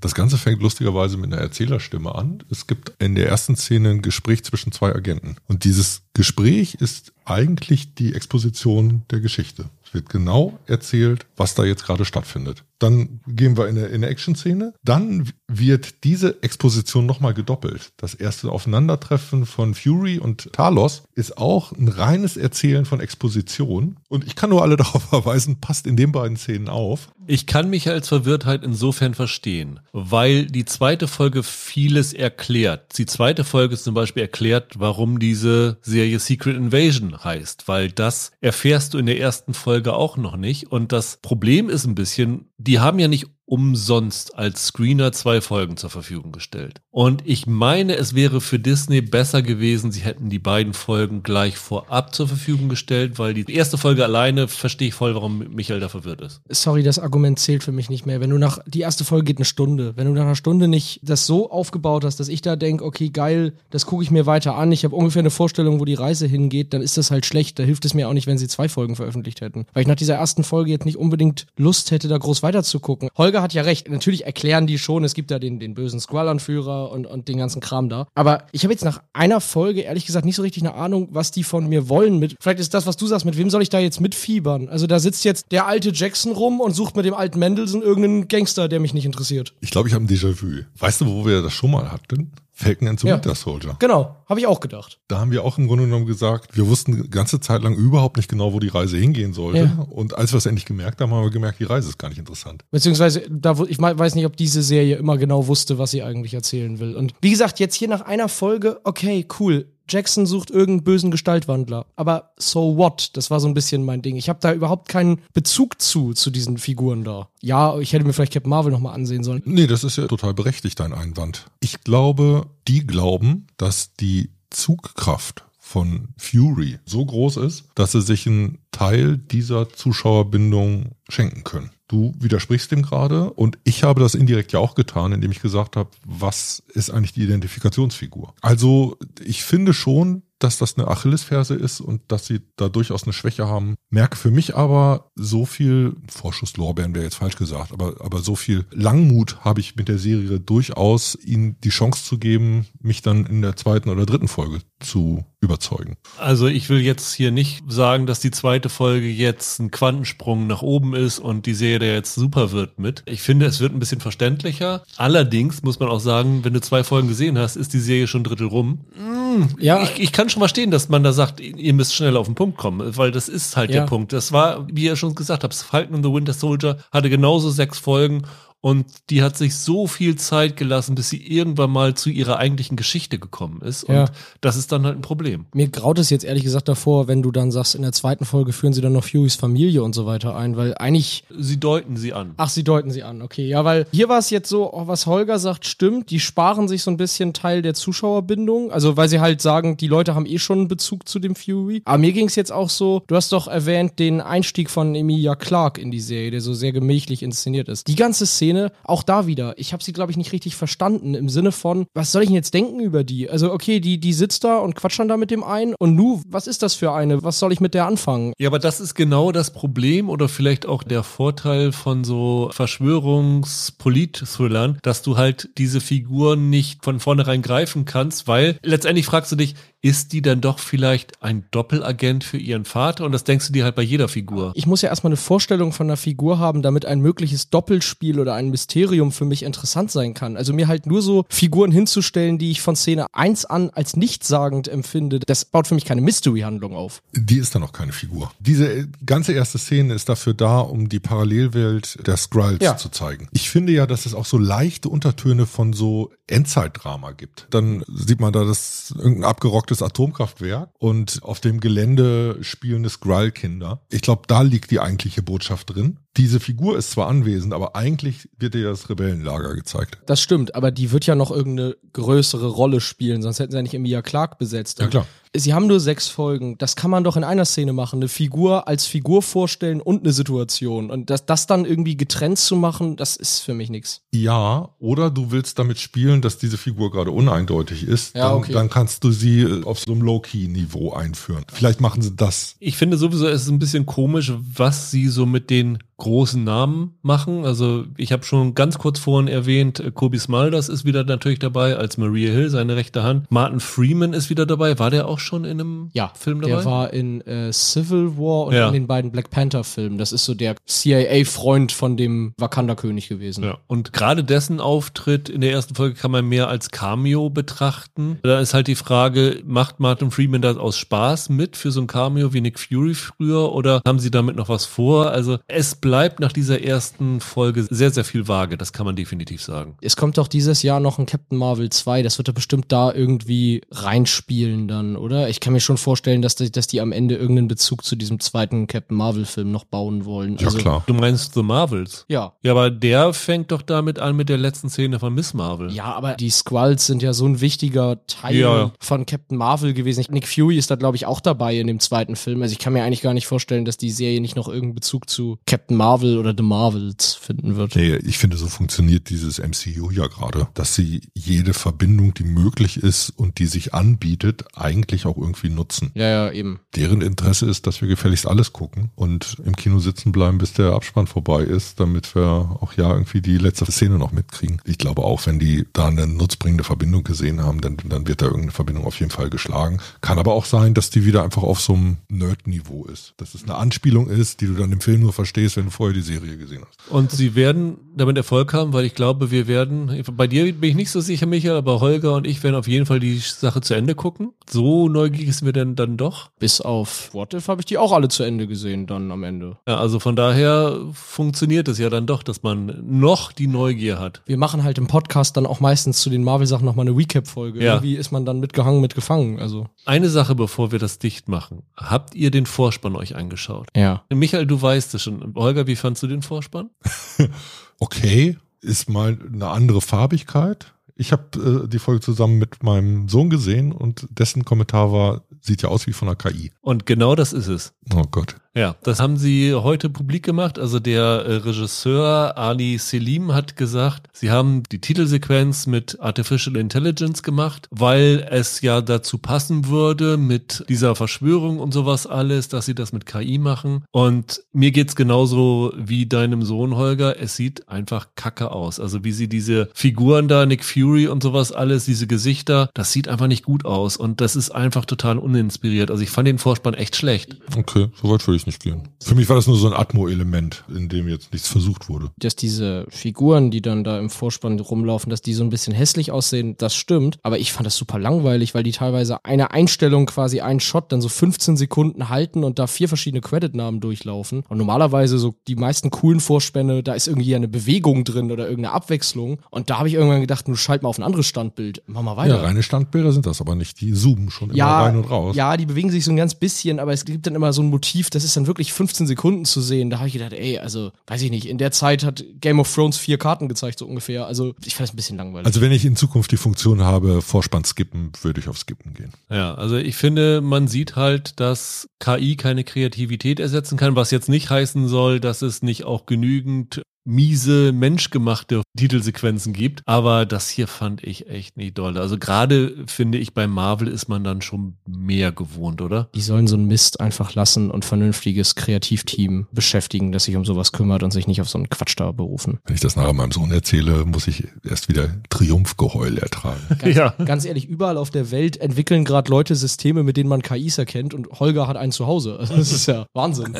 Das Ganze fängt lustigerweise mit einer Erzählerstimme an. Es gibt in der ersten Szene ein Gespräch Gespräch zwischen zwei Agenten. Und dieses Gespräch ist eigentlich die Exposition der Geschichte. Es wird genau erzählt, was da jetzt gerade stattfindet. Dann gehen wir in eine, in eine Action-Szene. Dann wird diese Exposition nochmal gedoppelt. Das erste Aufeinandertreffen von Fury und Talos ist auch ein reines Erzählen von Exposition. Und ich kann nur alle darauf verweisen, passt in den beiden Szenen auf. Ich kann mich als Verwirrtheit insofern verstehen, weil die zweite Folge vieles erklärt. Die zweite Folge zum Beispiel erklärt, warum diese Serie Secret Invasion heißt, weil das erfährst du in der ersten Folge auch noch nicht. Und das Problem ist ein bisschen, die haben ja nicht umsonst als Screener zwei Folgen zur Verfügung gestellt. Und ich meine, es wäre für Disney besser gewesen, sie hätten die beiden Folgen gleich vorab zur Verfügung gestellt, weil die erste Folge alleine verstehe ich voll, warum Michael da verwirrt ist. Sorry, das Argument zählt für mich nicht mehr. Wenn du nach, die erste Folge geht eine Stunde. Wenn du nach einer Stunde nicht das so aufgebaut hast, dass ich da denke, okay, geil, das gucke ich mir weiter an, ich habe ungefähr eine Vorstellung, wo die Reise hingeht, dann ist das halt schlecht. Da hilft es mir auch nicht, wenn sie zwei Folgen veröffentlicht hätten. Weil ich nach dieser ersten Folge jetzt nicht unbedingt Lust hätte, da groß weiter zu gucken. Holger Holger hat ja recht. Natürlich erklären die schon, es gibt ja den, den bösen Squall-Anführer und, und den ganzen Kram da. Aber ich habe jetzt nach einer Folge ehrlich gesagt nicht so richtig eine Ahnung, was die von mir wollen mit. Vielleicht ist das, was du sagst, mit wem soll ich da jetzt mitfiebern? Also da sitzt jetzt der alte Jackson rum und sucht mit dem alten Mendelssohn irgendeinen Gangster, der mich nicht interessiert. Ich glaube, ich habe ein Déjà-vu. Weißt du, wo wir das schon mal hatten? Falcon and the ja. Winter Soldier. Genau, habe ich auch gedacht. Da haben wir auch im Grunde genommen gesagt, wir wussten die ganze Zeit lang überhaupt nicht genau, wo die Reise hingehen sollte. Ja. Und als wir es endlich gemerkt haben, haben wir gemerkt, die Reise ist gar nicht interessant. Beziehungsweise, da, ich weiß nicht, ob diese Serie immer genau wusste, was sie eigentlich erzählen will. Und wie gesagt, jetzt hier nach einer Folge, okay, cool Jackson sucht irgendeinen bösen Gestaltwandler. Aber so what? Das war so ein bisschen mein Ding. Ich habe da überhaupt keinen Bezug zu, zu diesen Figuren da. Ja, ich hätte mir vielleicht Captain Marvel nochmal ansehen sollen. Nee, das ist ja total berechtigt, dein Einwand. Ich glaube, die glauben, dass die Zugkraft von Fury so groß ist, dass sie sich einen Teil dieser Zuschauerbindung schenken können. Du widersprichst dem gerade und ich habe das indirekt ja auch getan, indem ich gesagt habe, was ist eigentlich die Identifikationsfigur? Also ich finde schon, dass das eine Achillesferse ist und dass sie da durchaus eine Schwäche haben. Merke für mich aber so viel, Vorschusslorbeeren wäre jetzt falsch gesagt, aber, aber so viel Langmut habe ich mit der Serie durchaus, ihnen die Chance zu geben, mich dann in der zweiten oder dritten Folge zu überzeugen. Also ich will jetzt hier nicht sagen, dass die zweite Folge jetzt ein Quantensprung nach oben ist und die Serie jetzt super wird mit. Ich finde, es wird ein bisschen verständlicher. Allerdings muss man auch sagen, wenn du zwei Folgen gesehen hast, ist die Serie schon ein Drittel rum. Mm, ja, ich, ich, kann schon verstehen, dass man da sagt, ihr müsst schnell auf den Punkt kommen, weil das ist halt ja. der Punkt. Das war, wie ihr schon gesagt habt, Falcon and the Winter Soldier hatte genauso sechs Folgen und die hat sich so viel Zeit gelassen, bis sie irgendwann mal zu ihrer eigentlichen Geschichte gekommen ist. Und ja. das ist dann halt ein Problem. Mir graut es jetzt ehrlich gesagt davor, wenn du dann sagst, in der zweiten Folge führen sie dann noch Furys Familie und so weiter ein, weil eigentlich. Sie deuten sie an. Ach, sie deuten sie an, okay. Ja, weil hier war es jetzt so, was Holger sagt, stimmt. Die sparen sich so ein bisschen Teil der Zuschauerbindung. Also, weil sie halt sagen, die Leute haben eh schon einen Bezug zu dem Fury. Aber mir ging es jetzt auch so, du hast doch erwähnt, den Einstieg von Emilia Clark in die Serie, der so sehr gemächlich inszeniert ist. Die ganze Szene Szene, auch da wieder, ich habe sie, glaube ich, nicht richtig verstanden im Sinne von, was soll ich denn jetzt denken über die? Also, okay, die, die sitzt da und quatscht dann da mit dem einen und nu, was ist das für eine? Was soll ich mit der anfangen? Ja, aber das ist genau das Problem oder vielleicht auch der Vorteil von so Verschwörungs-Polit-Thrillern, dass du halt diese Figuren nicht von vornherein greifen kannst, weil letztendlich fragst du dich, ist die dann doch vielleicht ein Doppelagent für ihren Vater? Und das denkst du dir halt bei jeder Figur. Ich muss ja erstmal eine Vorstellung von einer Figur haben, damit ein mögliches Doppelspiel oder ein Mysterium für mich interessant sein kann. Also mir halt nur so Figuren hinzustellen, die ich von Szene 1 an als nichtssagend empfinde, das baut für mich keine Mystery-Handlung auf. Die ist dann noch keine Figur. Diese ganze erste Szene ist dafür da, um die Parallelwelt der Skrulls Ja. zu zeigen. Ich finde ja, dass es auch so leichte Untertöne von so Endzeitdrama gibt. Dann sieht man da das irgendein abgerocktes Atomkraftwerk und auf dem Gelände spielende Skrull-Kinder. Ich glaube, da liegt die eigentliche Botschaft drin. Diese Figur ist zwar anwesend, aber eigentlich wird ihr das Rebellenlager gezeigt. Das stimmt, aber die wird ja noch irgendeine größere Rolle spielen, sonst hätten sie ja nicht Emilia Clark besetzt. Ja, klar. Sie haben nur sechs Folgen. Das kann man doch in einer Szene machen. Eine Figur als Figur vorstellen und eine Situation. Und das, das dann irgendwie getrennt zu machen, das ist für mich nichts. Ja, oder du willst damit spielen, dass diese Figur gerade uneindeutig ist. Ja, dann, okay. dann kannst du sie äh, auf so einem Low-Key-Niveau einführen. Vielleicht machen sie das. Ich finde sowieso, es ist ein bisschen komisch, was sie so mit den großen Namen machen. Also ich habe schon ganz kurz vorhin erwähnt, äh, Kobe Smulders ist wieder natürlich dabei als Maria Hill, seine rechte Hand. Martin Freeman ist wieder dabei. War der auch schon in einem Ja, Film dabei? der war in äh, Civil War und Ja. in den beiden Black Panther Filmen. Das ist so der CIA-Freund von dem Wakanda-König gewesen. Ja. Und gerade dessen Auftritt in der ersten Folge kann man mehr als Cameo betrachten. Da ist halt die Frage, macht Martin Freeman das aus Spaß mit für so ein Cameo wie Nick Fury früher oder haben sie damit noch was vor? Also es bleibt nach dieser ersten Folge sehr, sehr viel vage. Das kann man definitiv sagen. Es kommt doch dieses Jahr noch ein Captain Marvel 2. Das wird doch bestimmt da irgendwie reinspielen dann, oder? Ich kann mir schon vorstellen, dass die, dass die am Ende irgendeinen Bezug zu diesem zweiten Captain Marvel-Film noch bauen wollen. Ja, klar. Du meinst The Marvels? Ja. Ja, aber der fängt doch damit an mit der letzten Szene von Miss Marvel. Ja, aber die Skrulls sind ja so ein wichtiger Teil Ja. von Captain Marvel gewesen. Nick Fury ist da, glaube ich, auch dabei in dem zweiten Film. Also ich kann mir eigentlich gar nicht vorstellen, dass die Serie nicht noch irgendeinen Bezug zu Captain Marvel oder The Marvels finden wird. Nee, ich finde, so funktioniert dieses MCU ja gerade, dass sie jede Verbindung, die möglich ist und die sich anbietet, eigentlich auch irgendwie nutzen. Ja, ja, eben. Deren Interesse ist, dass wir gefälligst alles gucken und im Kino sitzen bleiben, bis der Abspann vorbei ist, damit wir auch ja irgendwie die letzte Szene noch mitkriegen. Ich glaube auch, wenn die da eine nutzbringende Verbindung gesehen haben, dann, dann wird da irgendeine Verbindung auf jeden Fall geschlagen. Kann aber auch sein, dass die wieder einfach auf so einem Nerd-Niveau ist. Dass es eine Anspielung ist, die du dann im Film nur verstehst, wenn du vorher die Serie gesehen hast. Und sie werden damit Erfolg haben, weil ich glaube, wir werden, bei dir bin ich nicht so sicher, Michael, aber Holger und ich werden auf jeden Fall die Sache zu Ende gucken. So neugierig sind wir denn dann doch. Bis auf What If habe ich die auch alle zu Ende gesehen dann am Ende. Ja, also von daher funktioniert es ja dann doch, dass man noch die Neugier hat. Wir machen halt im Podcast dann auch meistens zu den Marvel-Sachen nochmal eine Recap-Folge. Ja. Irgendwie ist man dann mitgehangen, mitgefangen. Also. Eine Sache, bevor wir das dicht machen. Habt ihr den Vorspann euch angeschaut? Ja. Michael, du weißt es schon. Holger, wie fandst du den Vorspann? okay, ist mal eine andere Farbigkeit. Ich habe äh, die Folge zusammen mit meinem Sohn gesehen und dessen Kommentar war, sieht ja aus wie von einer KI. Und genau das ist es. Oh Gott. Ja, das haben sie heute publik gemacht. Also der äh, Regisseur Ali Selim hat gesagt, sie haben die Titelsequenz mit Artificial Intelligence gemacht, weil es ja dazu passen würde mit dieser Verschwörung und sowas alles, dass sie das mit KI machen. Und mir geht's genauso wie deinem Sohn Holger. Es sieht einfach kacke aus. Also wie sie diese Figuren da, Nick Fury und sowas alles, diese Gesichter, das sieht einfach nicht gut aus. Und das ist einfach total uninspiriert. Also ich fand den Vorspann echt schlecht. Okay, so weit würde ich nicht gehen. Für mich war das nur so ein Atmo-Element, in dem jetzt nichts versucht wurde. dass diese Figuren, die dann da im Vorspann rumlaufen, dass die so ein bisschen hässlich aussehen, das stimmt. Aber ich fand das super langweilig, weil die teilweise eine Einstellung quasi einen Shot dann so 15 Sekunden halten und da vier verschiedene Creditnamen durchlaufen. Und normalerweise so die meisten coolen Vorspänne, da ist irgendwie eine Bewegung drin oder irgendeine Abwechslung. Und da habe ich irgendwann gedacht, nun schalt mal auf ein anderes Standbild. Mach mal Ja, weiter. reine Standbilder sind das aber nicht. Die zoomen schon immer ja, rein und raus. ja, die bewegen sich so ein ganz bisschen, aber es gibt dann immer so ein Motiv, das ist dann wirklich 15 Sekunden zu sehen. Da habe ich gedacht, ey, also, weiß ich nicht, in der Zeit hat Game of Thrones vier Karten gezeigt, so ungefähr. Also, ich fand das ein bisschen langweilig. Also wenn ich in Zukunft die Funktion habe, Vorspann skippen, würde ich auf Skippen gehen. Ja, also ich finde, man sieht halt, dass KI keine Kreativität ersetzen kann, was jetzt nicht heißen soll, dass es nicht auch genügend miese, menschgemachte Titelsequenzen gibt. Aber das hier fand ich echt nicht doll. Also gerade finde ich, bei Marvel ist man dann schon mehr gewohnt, oder? Die sollen so einen Mist einfach lassen und vernünftiges Kreativteam beschäftigen, das sich um sowas kümmert und sich nicht auf so einen Quatsch da berufen. Wenn ich das nachher meinem Sohn erzähle, muss ich erst wieder Triumphgeheul ertragen. Ganz, ja. ganz ehrlich, überall auf der Welt entwickeln gerade Leute Systeme, mit denen man KIs erkennt und Holger hat einen zu Hause. Also das ist ja Wahnsinn.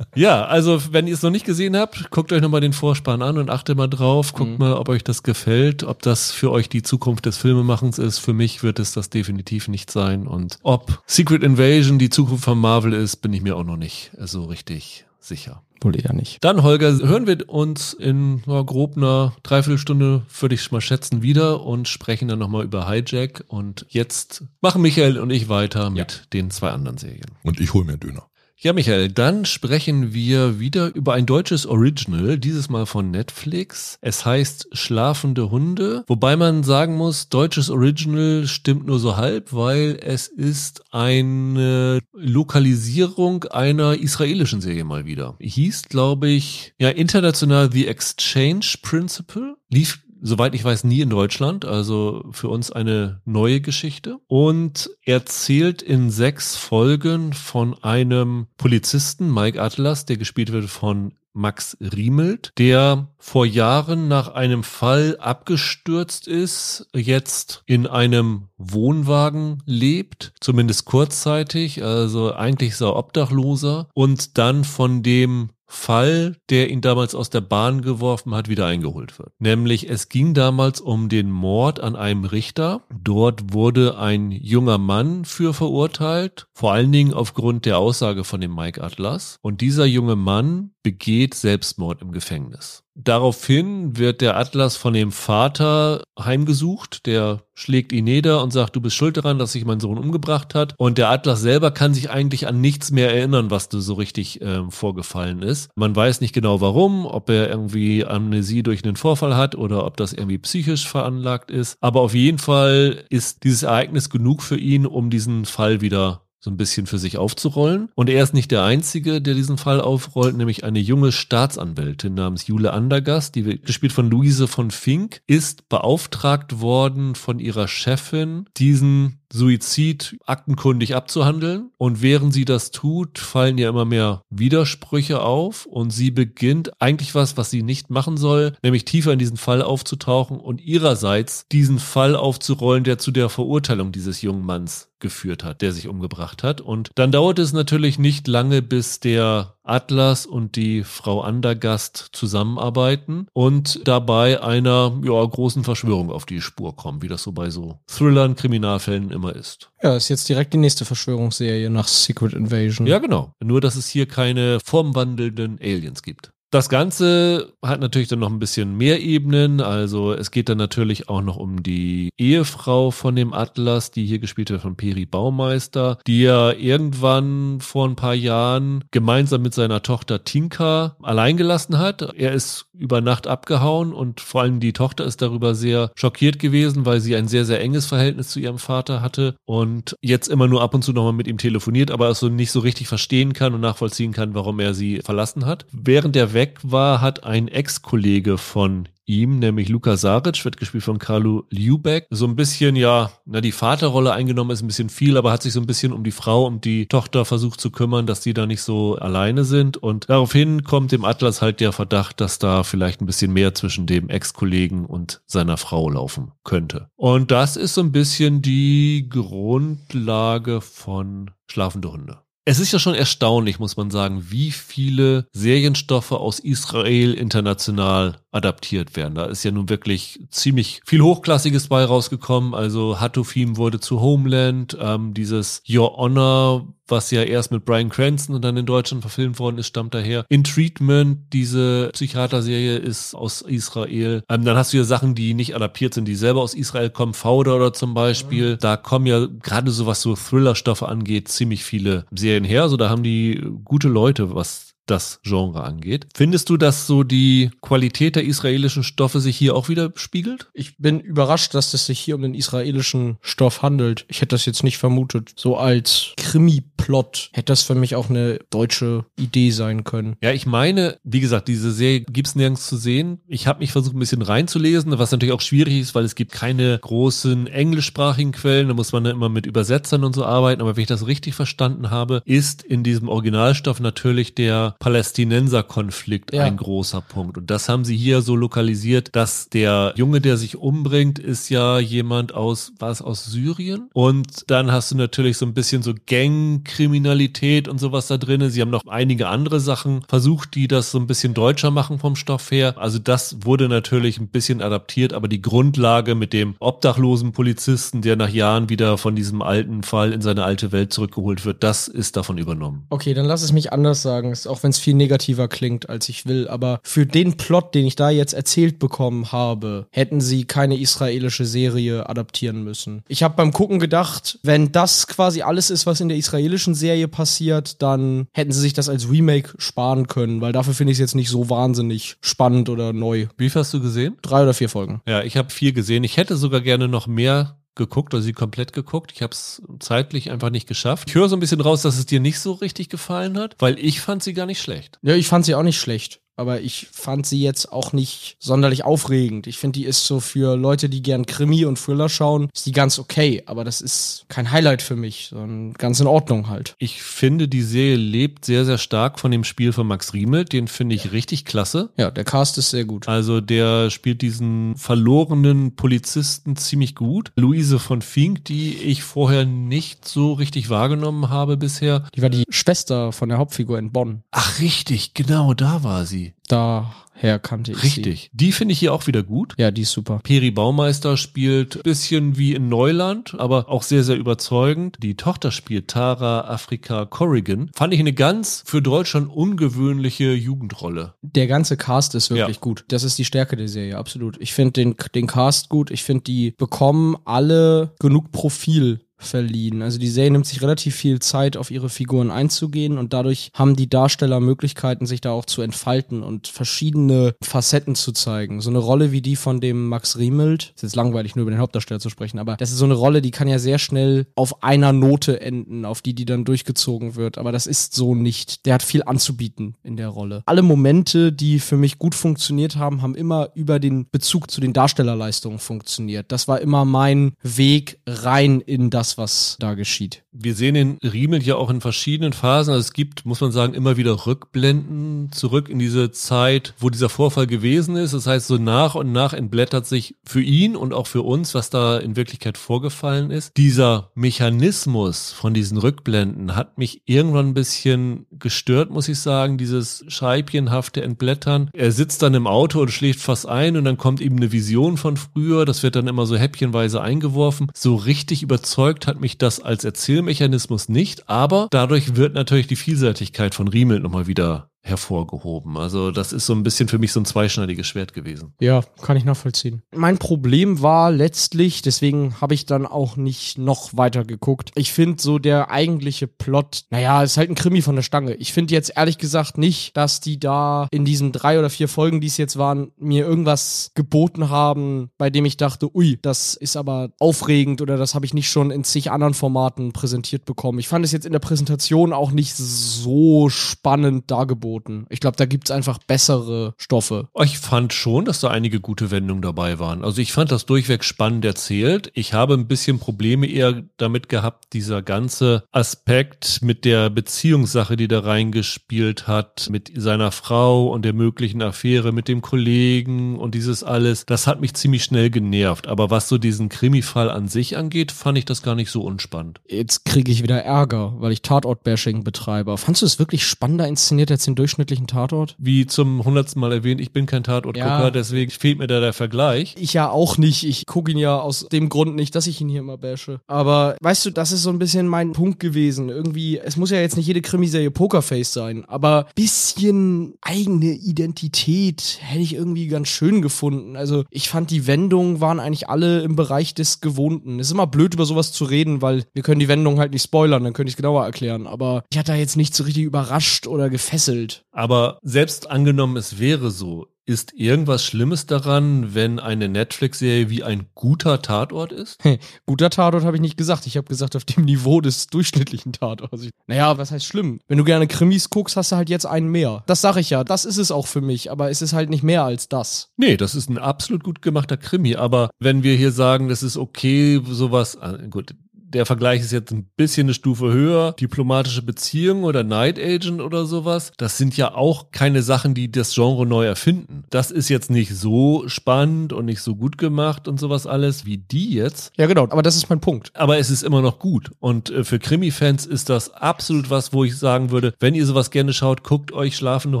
Ja, also wenn ihr es noch nicht gesehen habt, guckt euch nochmal den Vorspann an und achtet mal drauf. Guckt mhm. mal, ob euch das gefällt, ob das für euch die Zukunft des Filmemachens ist. Für mich wird es das definitiv nicht sein. Und ob Secret Invasion die Zukunft von Marvel ist, bin ich mir auch noch nicht so richtig sicher. Wohl eher nicht. Dann, Holger, hören wir uns in ja, grob einer Dreiviertelstunde, würde ich mal schätzen, wieder und sprechen dann nochmal über Hijack. Und jetzt machen Michael und ich weiter ja. mit den zwei anderen Serien. Und ich hole mir Döner. Ja, Michael, dann sprechen wir wieder über ein deutsches Original, dieses Mal von Netflix. Es heißt Schlafende Hunde, wobei man sagen muss, deutsches Original stimmt nur so halb, weil es ist eine Lokalisierung einer israelischen Serie mal wieder. Hieß, glaube ich, ja, international The Exchange Principle. Lief soweit ich weiß, nie in Deutschland, also für uns eine neue Geschichte. Und erzählt in sechs Folgen von einem Polizisten, Mike Atlas, der gespielt wird von Max Riemelt, der vor Jahren nach einem Fall abgestürzt ist, jetzt in einem Wohnwagen lebt, zumindest kurzzeitig, also eigentlich ist er Obdachloser und dann von dem Fall, der ihn damals aus der Bahn geworfen hat, wieder eingeholt wird. Nämlich es ging damals um den Mord an einem Richter. Dort wurde ein junger Mann für verurteilt, vor allen Dingen aufgrund der Aussage von dem Mike Atlas. Und dieser junge Mann begeht Selbstmord im Gefängnis. Daraufhin wird der Atlas von dem Vater heimgesucht, der schlägt ihn nieder und sagt, du bist schuld daran, dass sich mein Sohn umgebracht hat. Und der Atlas selber kann sich eigentlich an nichts mehr erinnern, was so richtig äh, vorgefallen ist. Man weiß nicht genau warum, ob er irgendwie Amnesie durch einen Vorfall hat oder ob das irgendwie psychisch veranlagt ist. Aber auf jeden Fall ist dieses Ereignis genug für ihn, um diesen Fall wieder so ein bisschen für sich aufzurollen. Und er ist nicht der Einzige, der diesen Fall aufrollt, nämlich eine junge Staatsanwältin namens Jule Andergast, die wird gespielt von Luise von Fink, ist beauftragt worden von ihrer Chefin, diesen Suizid aktenkundig abzuhandeln. Und während sie das tut, fallen ihr immer mehr Widersprüche auf und sie beginnt eigentlich was, was sie nicht machen soll, nämlich tiefer in diesen Fall aufzutauchen und ihrerseits diesen Fall aufzurollen, der zu der Verurteilung dieses jungen Manns geführt hat, der sich umgebracht hat. Und dann dauert es natürlich nicht lange, bis der Atlas und die Frau Andergast zusammenarbeiten und dabei einer ja, großen Verschwörung auf die Spur kommen, wie das so bei so Thrillern, Kriminalfällen immer ist. Ja, ist jetzt direkt die nächste Verschwörungsserie nach Secret Invasion. Ja, genau. Nur, dass es hier keine formwandelnden Aliens gibt. Das Ganze hat natürlich dann noch ein bisschen mehr Ebenen. Also es geht dann natürlich auch noch um die Ehefrau von dem Atlas, die hier gespielt wird von Peri Baumeister, die er irgendwann vor ein paar Jahren gemeinsam mit seiner Tochter Tinka allein gelassen hat. Er ist über Nacht abgehauen und vor allem die Tochter ist darüber sehr schockiert gewesen, weil sie ein sehr, sehr enges Verhältnis zu ihrem Vater hatte und jetzt immer nur ab und zu nochmal mit ihm telefoniert, aber es so nicht so richtig verstehen kann und nachvollziehen kann, warum er sie verlassen hat. Während er weg war, hat ein Ex-Kollege von ihm, nämlich Luka Saric, wird gespielt von Carlo Liubeck, so ein bisschen, ja, na, die Vaterrolle eingenommen ist ein bisschen viel, aber hat sich so ein bisschen um die Frau, um die Tochter versucht zu kümmern, dass die da nicht so alleine sind. Und daraufhin kommt dem Atlas halt der Verdacht, dass da vielleicht ein bisschen mehr zwischen dem Ex-Kollegen und seiner Frau laufen könnte. Und das ist so ein bisschen die Grundlage von Schlafende Hunde. Es ist ja schon erstaunlich, muss man sagen, wie viele Serienstoffe aus Israel international adaptiert werden. Da ist ja nun wirklich ziemlich viel Hochklassiges bei rausgekommen. Also Hatofim wurde zu Homeland, ähm, dieses Your Honor, was ja erst mit Brian Cranston und dann in Deutschland verfilmt worden ist, stammt daher. In Treatment, diese Psychiaterserie ist aus Israel. Ähm, dann hast du ja Sachen, die nicht adaptiert sind, die selber aus Israel kommen. Fauder oder zum Beispiel. Mhm. Da kommen ja gerade so was so Thrillerstoffe angeht, ziemlich viele Serien her. Also da haben die gute Leute was das Genre angeht. Findest du, dass so die Qualität der israelischen Stoffe sich hier auch wieder spiegelt? Ich bin überrascht, dass es sich hier um den israelischen Stoff handelt. Ich hätte das jetzt nicht vermutet. So als Krimi-Plot hätte das für mich auch eine deutsche Idee sein können. Ja, ich meine, wie gesagt, diese Serie gibt's nirgends zu sehen. Ich habe mich versucht, ein bisschen reinzulesen, was natürlich auch schwierig ist, weil es gibt keine großen englischsprachigen Quellen. Da muss man dann immer mit Übersetzern und so arbeiten. Aber wenn ich das richtig verstanden habe, ist in diesem Originalstoff natürlich der Palästinenser-Konflikt Ja. ein großer Punkt. Und das haben sie hier so lokalisiert, dass der Junge, der sich umbringt, ist ja jemand aus, war es aus Syrien? Und dann hast du natürlich so ein bisschen so Gangkriminalität und sowas da drin. Sie haben noch einige andere Sachen versucht, die das so ein bisschen deutscher machen vom Stoff her. Also das wurde natürlich ein bisschen adaptiert, aber die Grundlage mit dem obdachlosen Polizisten, der nach Jahren wieder von diesem alten Fall in seine alte Welt zurückgeholt wird, das ist davon übernommen. Okay, dann lass es mich anders sagen, auch wenn es viel negativer klingt, als ich will. Aber für den Plot, den ich da jetzt erzählt bekommen habe, hätten sie keine israelische Serie adaptieren müssen. Ich habe beim Gucken gedacht, wenn das quasi alles ist, was in der israelischen Serie passiert, dann hätten sie sich das als Remake sparen können, weil dafür finde ich es jetzt nicht so wahnsinnig spannend oder neu. Wie viel hast du gesehen? Drei oder vier Folgen. Ja, ich habe viel gesehen. Ich hätte sogar gerne noch mehr geguckt oder sie komplett geguckt. Ich habe es zeitlich einfach nicht geschafft. Ich höre so ein bisschen raus, dass es dir nicht so richtig gefallen hat, weil ich fand sie gar nicht schlecht. Ja, ich fand sie auch nicht schlecht. Aber ich fand sie jetzt auch nicht sonderlich aufregend. Ich finde, die ist so für Leute, die gern Krimi und Thriller schauen, ist die ganz okay. Aber das ist kein Highlight für mich, sondern ganz in Ordnung halt. Ich finde, die Serie lebt sehr, sehr stark von dem Spiel von Max Riemel. Den finde ich richtig klasse. Ja, der Cast ist sehr gut. Also der spielt diesen verlorenen Polizisten ziemlich gut. Luise von Fink, die ich vorher nicht so richtig wahrgenommen habe bisher. Die war die Schwester von der Hauptfigur in Bonn. Ach richtig, genau, da war sie. Daher kannte ich sie. Richtig. Die finde ich hier auch wieder gut. Ja, die ist super. Peri Baumeister spielt bisschen wie in Neuland, aber auch sehr, sehr überzeugend. Die Tochter spielt Tara Afrika Corrigan. Fand ich eine ganz für Deutschland ungewöhnliche Jugendrolle. Der ganze Cast ist wirklich Ja. gut. Das ist die Stärke der Serie, absolut. Ich finde den, den Cast gut. Ich finde, die bekommen alle genug Profil verliehen. Also die Serie nimmt sich relativ viel Zeit, auf ihre Figuren einzugehen und dadurch haben die Darsteller Möglichkeiten, sich da auch zu entfalten und verschiedene Facetten zu zeigen. So eine Rolle wie die von dem Max Riemelt, ist jetzt langweilig nur über den Hauptdarsteller zu sprechen, aber das ist so eine Rolle, die kann ja sehr schnell auf einer Note enden, auf die die dann durchgezogen wird, aber das ist so nicht. Der hat viel anzubieten in der Rolle. Alle Momente, die für mich gut funktioniert haben, haben immer über den Bezug zu den Darstellerleistungen funktioniert. Das war immer mein Weg rein in das, was da geschieht. Wir sehen den Riemel ja auch in verschiedenen Phasen. Also es gibt, muss man sagen, immer wieder Rückblenden zurück in diese Zeit, wo dieser Vorfall gewesen ist. Das heißt, so nach und nach entblättert sich für ihn und auch für uns, was da in Wirklichkeit vorgefallen ist. Dieser Mechanismus von diesen Rückblenden hat mich irgendwann ein bisschen gestört, muss ich sagen. Dieses scheibchenhafte Entblättern. Er sitzt dann im Auto und schläft fast ein und dann kommt ihm eine Vision von früher. Das wird dann immer so häppchenweise eingeworfen. So richtig überzeugt hat mich das als Erzählmechanismus nicht, aber dadurch wird natürlich die Vielseitigkeit von Riemel nochmal wieder hervorgehoben. Also das ist so ein bisschen für mich so ein zweischneidiges Schwert gewesen. Ja, kann ich nachvollziehen. Mein Problem war letztlich, deswegen habe ich dann auch nicht noch weiter geguckt. Ich finde so der eigentliche Plot, naja, ist halt ein Krimi von der Stange. Ich finde jetzt ehrlich gesagt nicht, dass die da in diesen drei oder vier Folgen, die es jetzt waren, mir irgendwas geboten haben, bei dem ich dachte, ui, das ist aber aufregend oder das habe ich nicht schon in zig anderen Formaten präsentiert bekommen. Ich fand es jetzt in der Präsentation auch nicht so spannend dargeboten. Ich glaube, da gibt's einfach bessere Stoffe. Ich fand schon, dass da einige gute Wendungen dabei waren. Also ich fand das durchweg spannend erzählt. Ich habe ein bisschen Probleme eher damit gehabt, dieser ganze Aspekt mit der Beziehungssache, die da reingespielt hat, mit seiner Frau und der möglichen Affäre mit dem Kollegen und dieses alles. Das hat mich ziemlich schnell genervt. Aber was so diesen Krimi-Fall an sich angeht, fand ich das gar nicht so unspannend. Jetzt kriege ich wieder Ärger, weil ich Tatort-Bashing betreibe. Fandst du es wirklich spannender inszeniert als den durchschnittlichen Tatort? Wie zum hundertsten Mal erwähnt, ich bin kein Tatortgucker, Ja. deswegen fehlt mir da der Vergleich. Ich ja auch nicht. Ich gucke ihn ja aus dem Grund nicht, dass ich ihn hier immer bashe. Aber weißt du, das ist so ein bisschen mein Punkt gewesen. Irgendwie, es muss ja jetzt nicht jede Krimiserie Pokerface sein, aber bisschen eigene Identität hätte ich irgendwie ganz schön gefunden. Also ich fand die Wendungen waren eigentlich alle im Bereich des Gewohnten. Es ist immer blöd über sowas zu reden, weil wir können die Wendung halt nicht spoilern, dann könnte ich es genauer erklären. Aber ich hatte da jetzt nicht so richtig überrascht oder gefesselt. Welt. Aber selbst angenommen, es wäre so, ist irgendwas Schlimmes daran, wenn eine Netflix-Serie wie ein guter Tatort ist? Guter Tatort habe ich nicht gesagt. Ich habe gesagt, auf dem Niveau des durchschnittlichen Tatorts. Naja, was heißt schlimm? Wenn du gerne Krimis guckst, hast du halt jetzt einen mehr. Das sage ich ja. Das ist es auch für mich. Aber es ist halt nicht mehr als das. Nee, das ist ein absolut gut gemachter Krimi. Aber wenn wir hier sagen, das ist okay, sowas, ah, gut, der Vergleich ist jetzt ein bisschen eine Stufe höher. Diplomatische Beziehung oder Night Agent oder sowas, das sind ja auch keine Sachen, die das Genre neu erfinden. Das ist jetzt nicht so spannend und nicht so gut gemacht und sowas alles wie die jetzt. Ja, genau, aber das ist mein Punkt. Aber es ist immer noch gut. Und äh, für Krimi-Fans ist das absolut was, wo ich sagen würde, wenn ihr sowas gerne schaut, guckt euch schlafende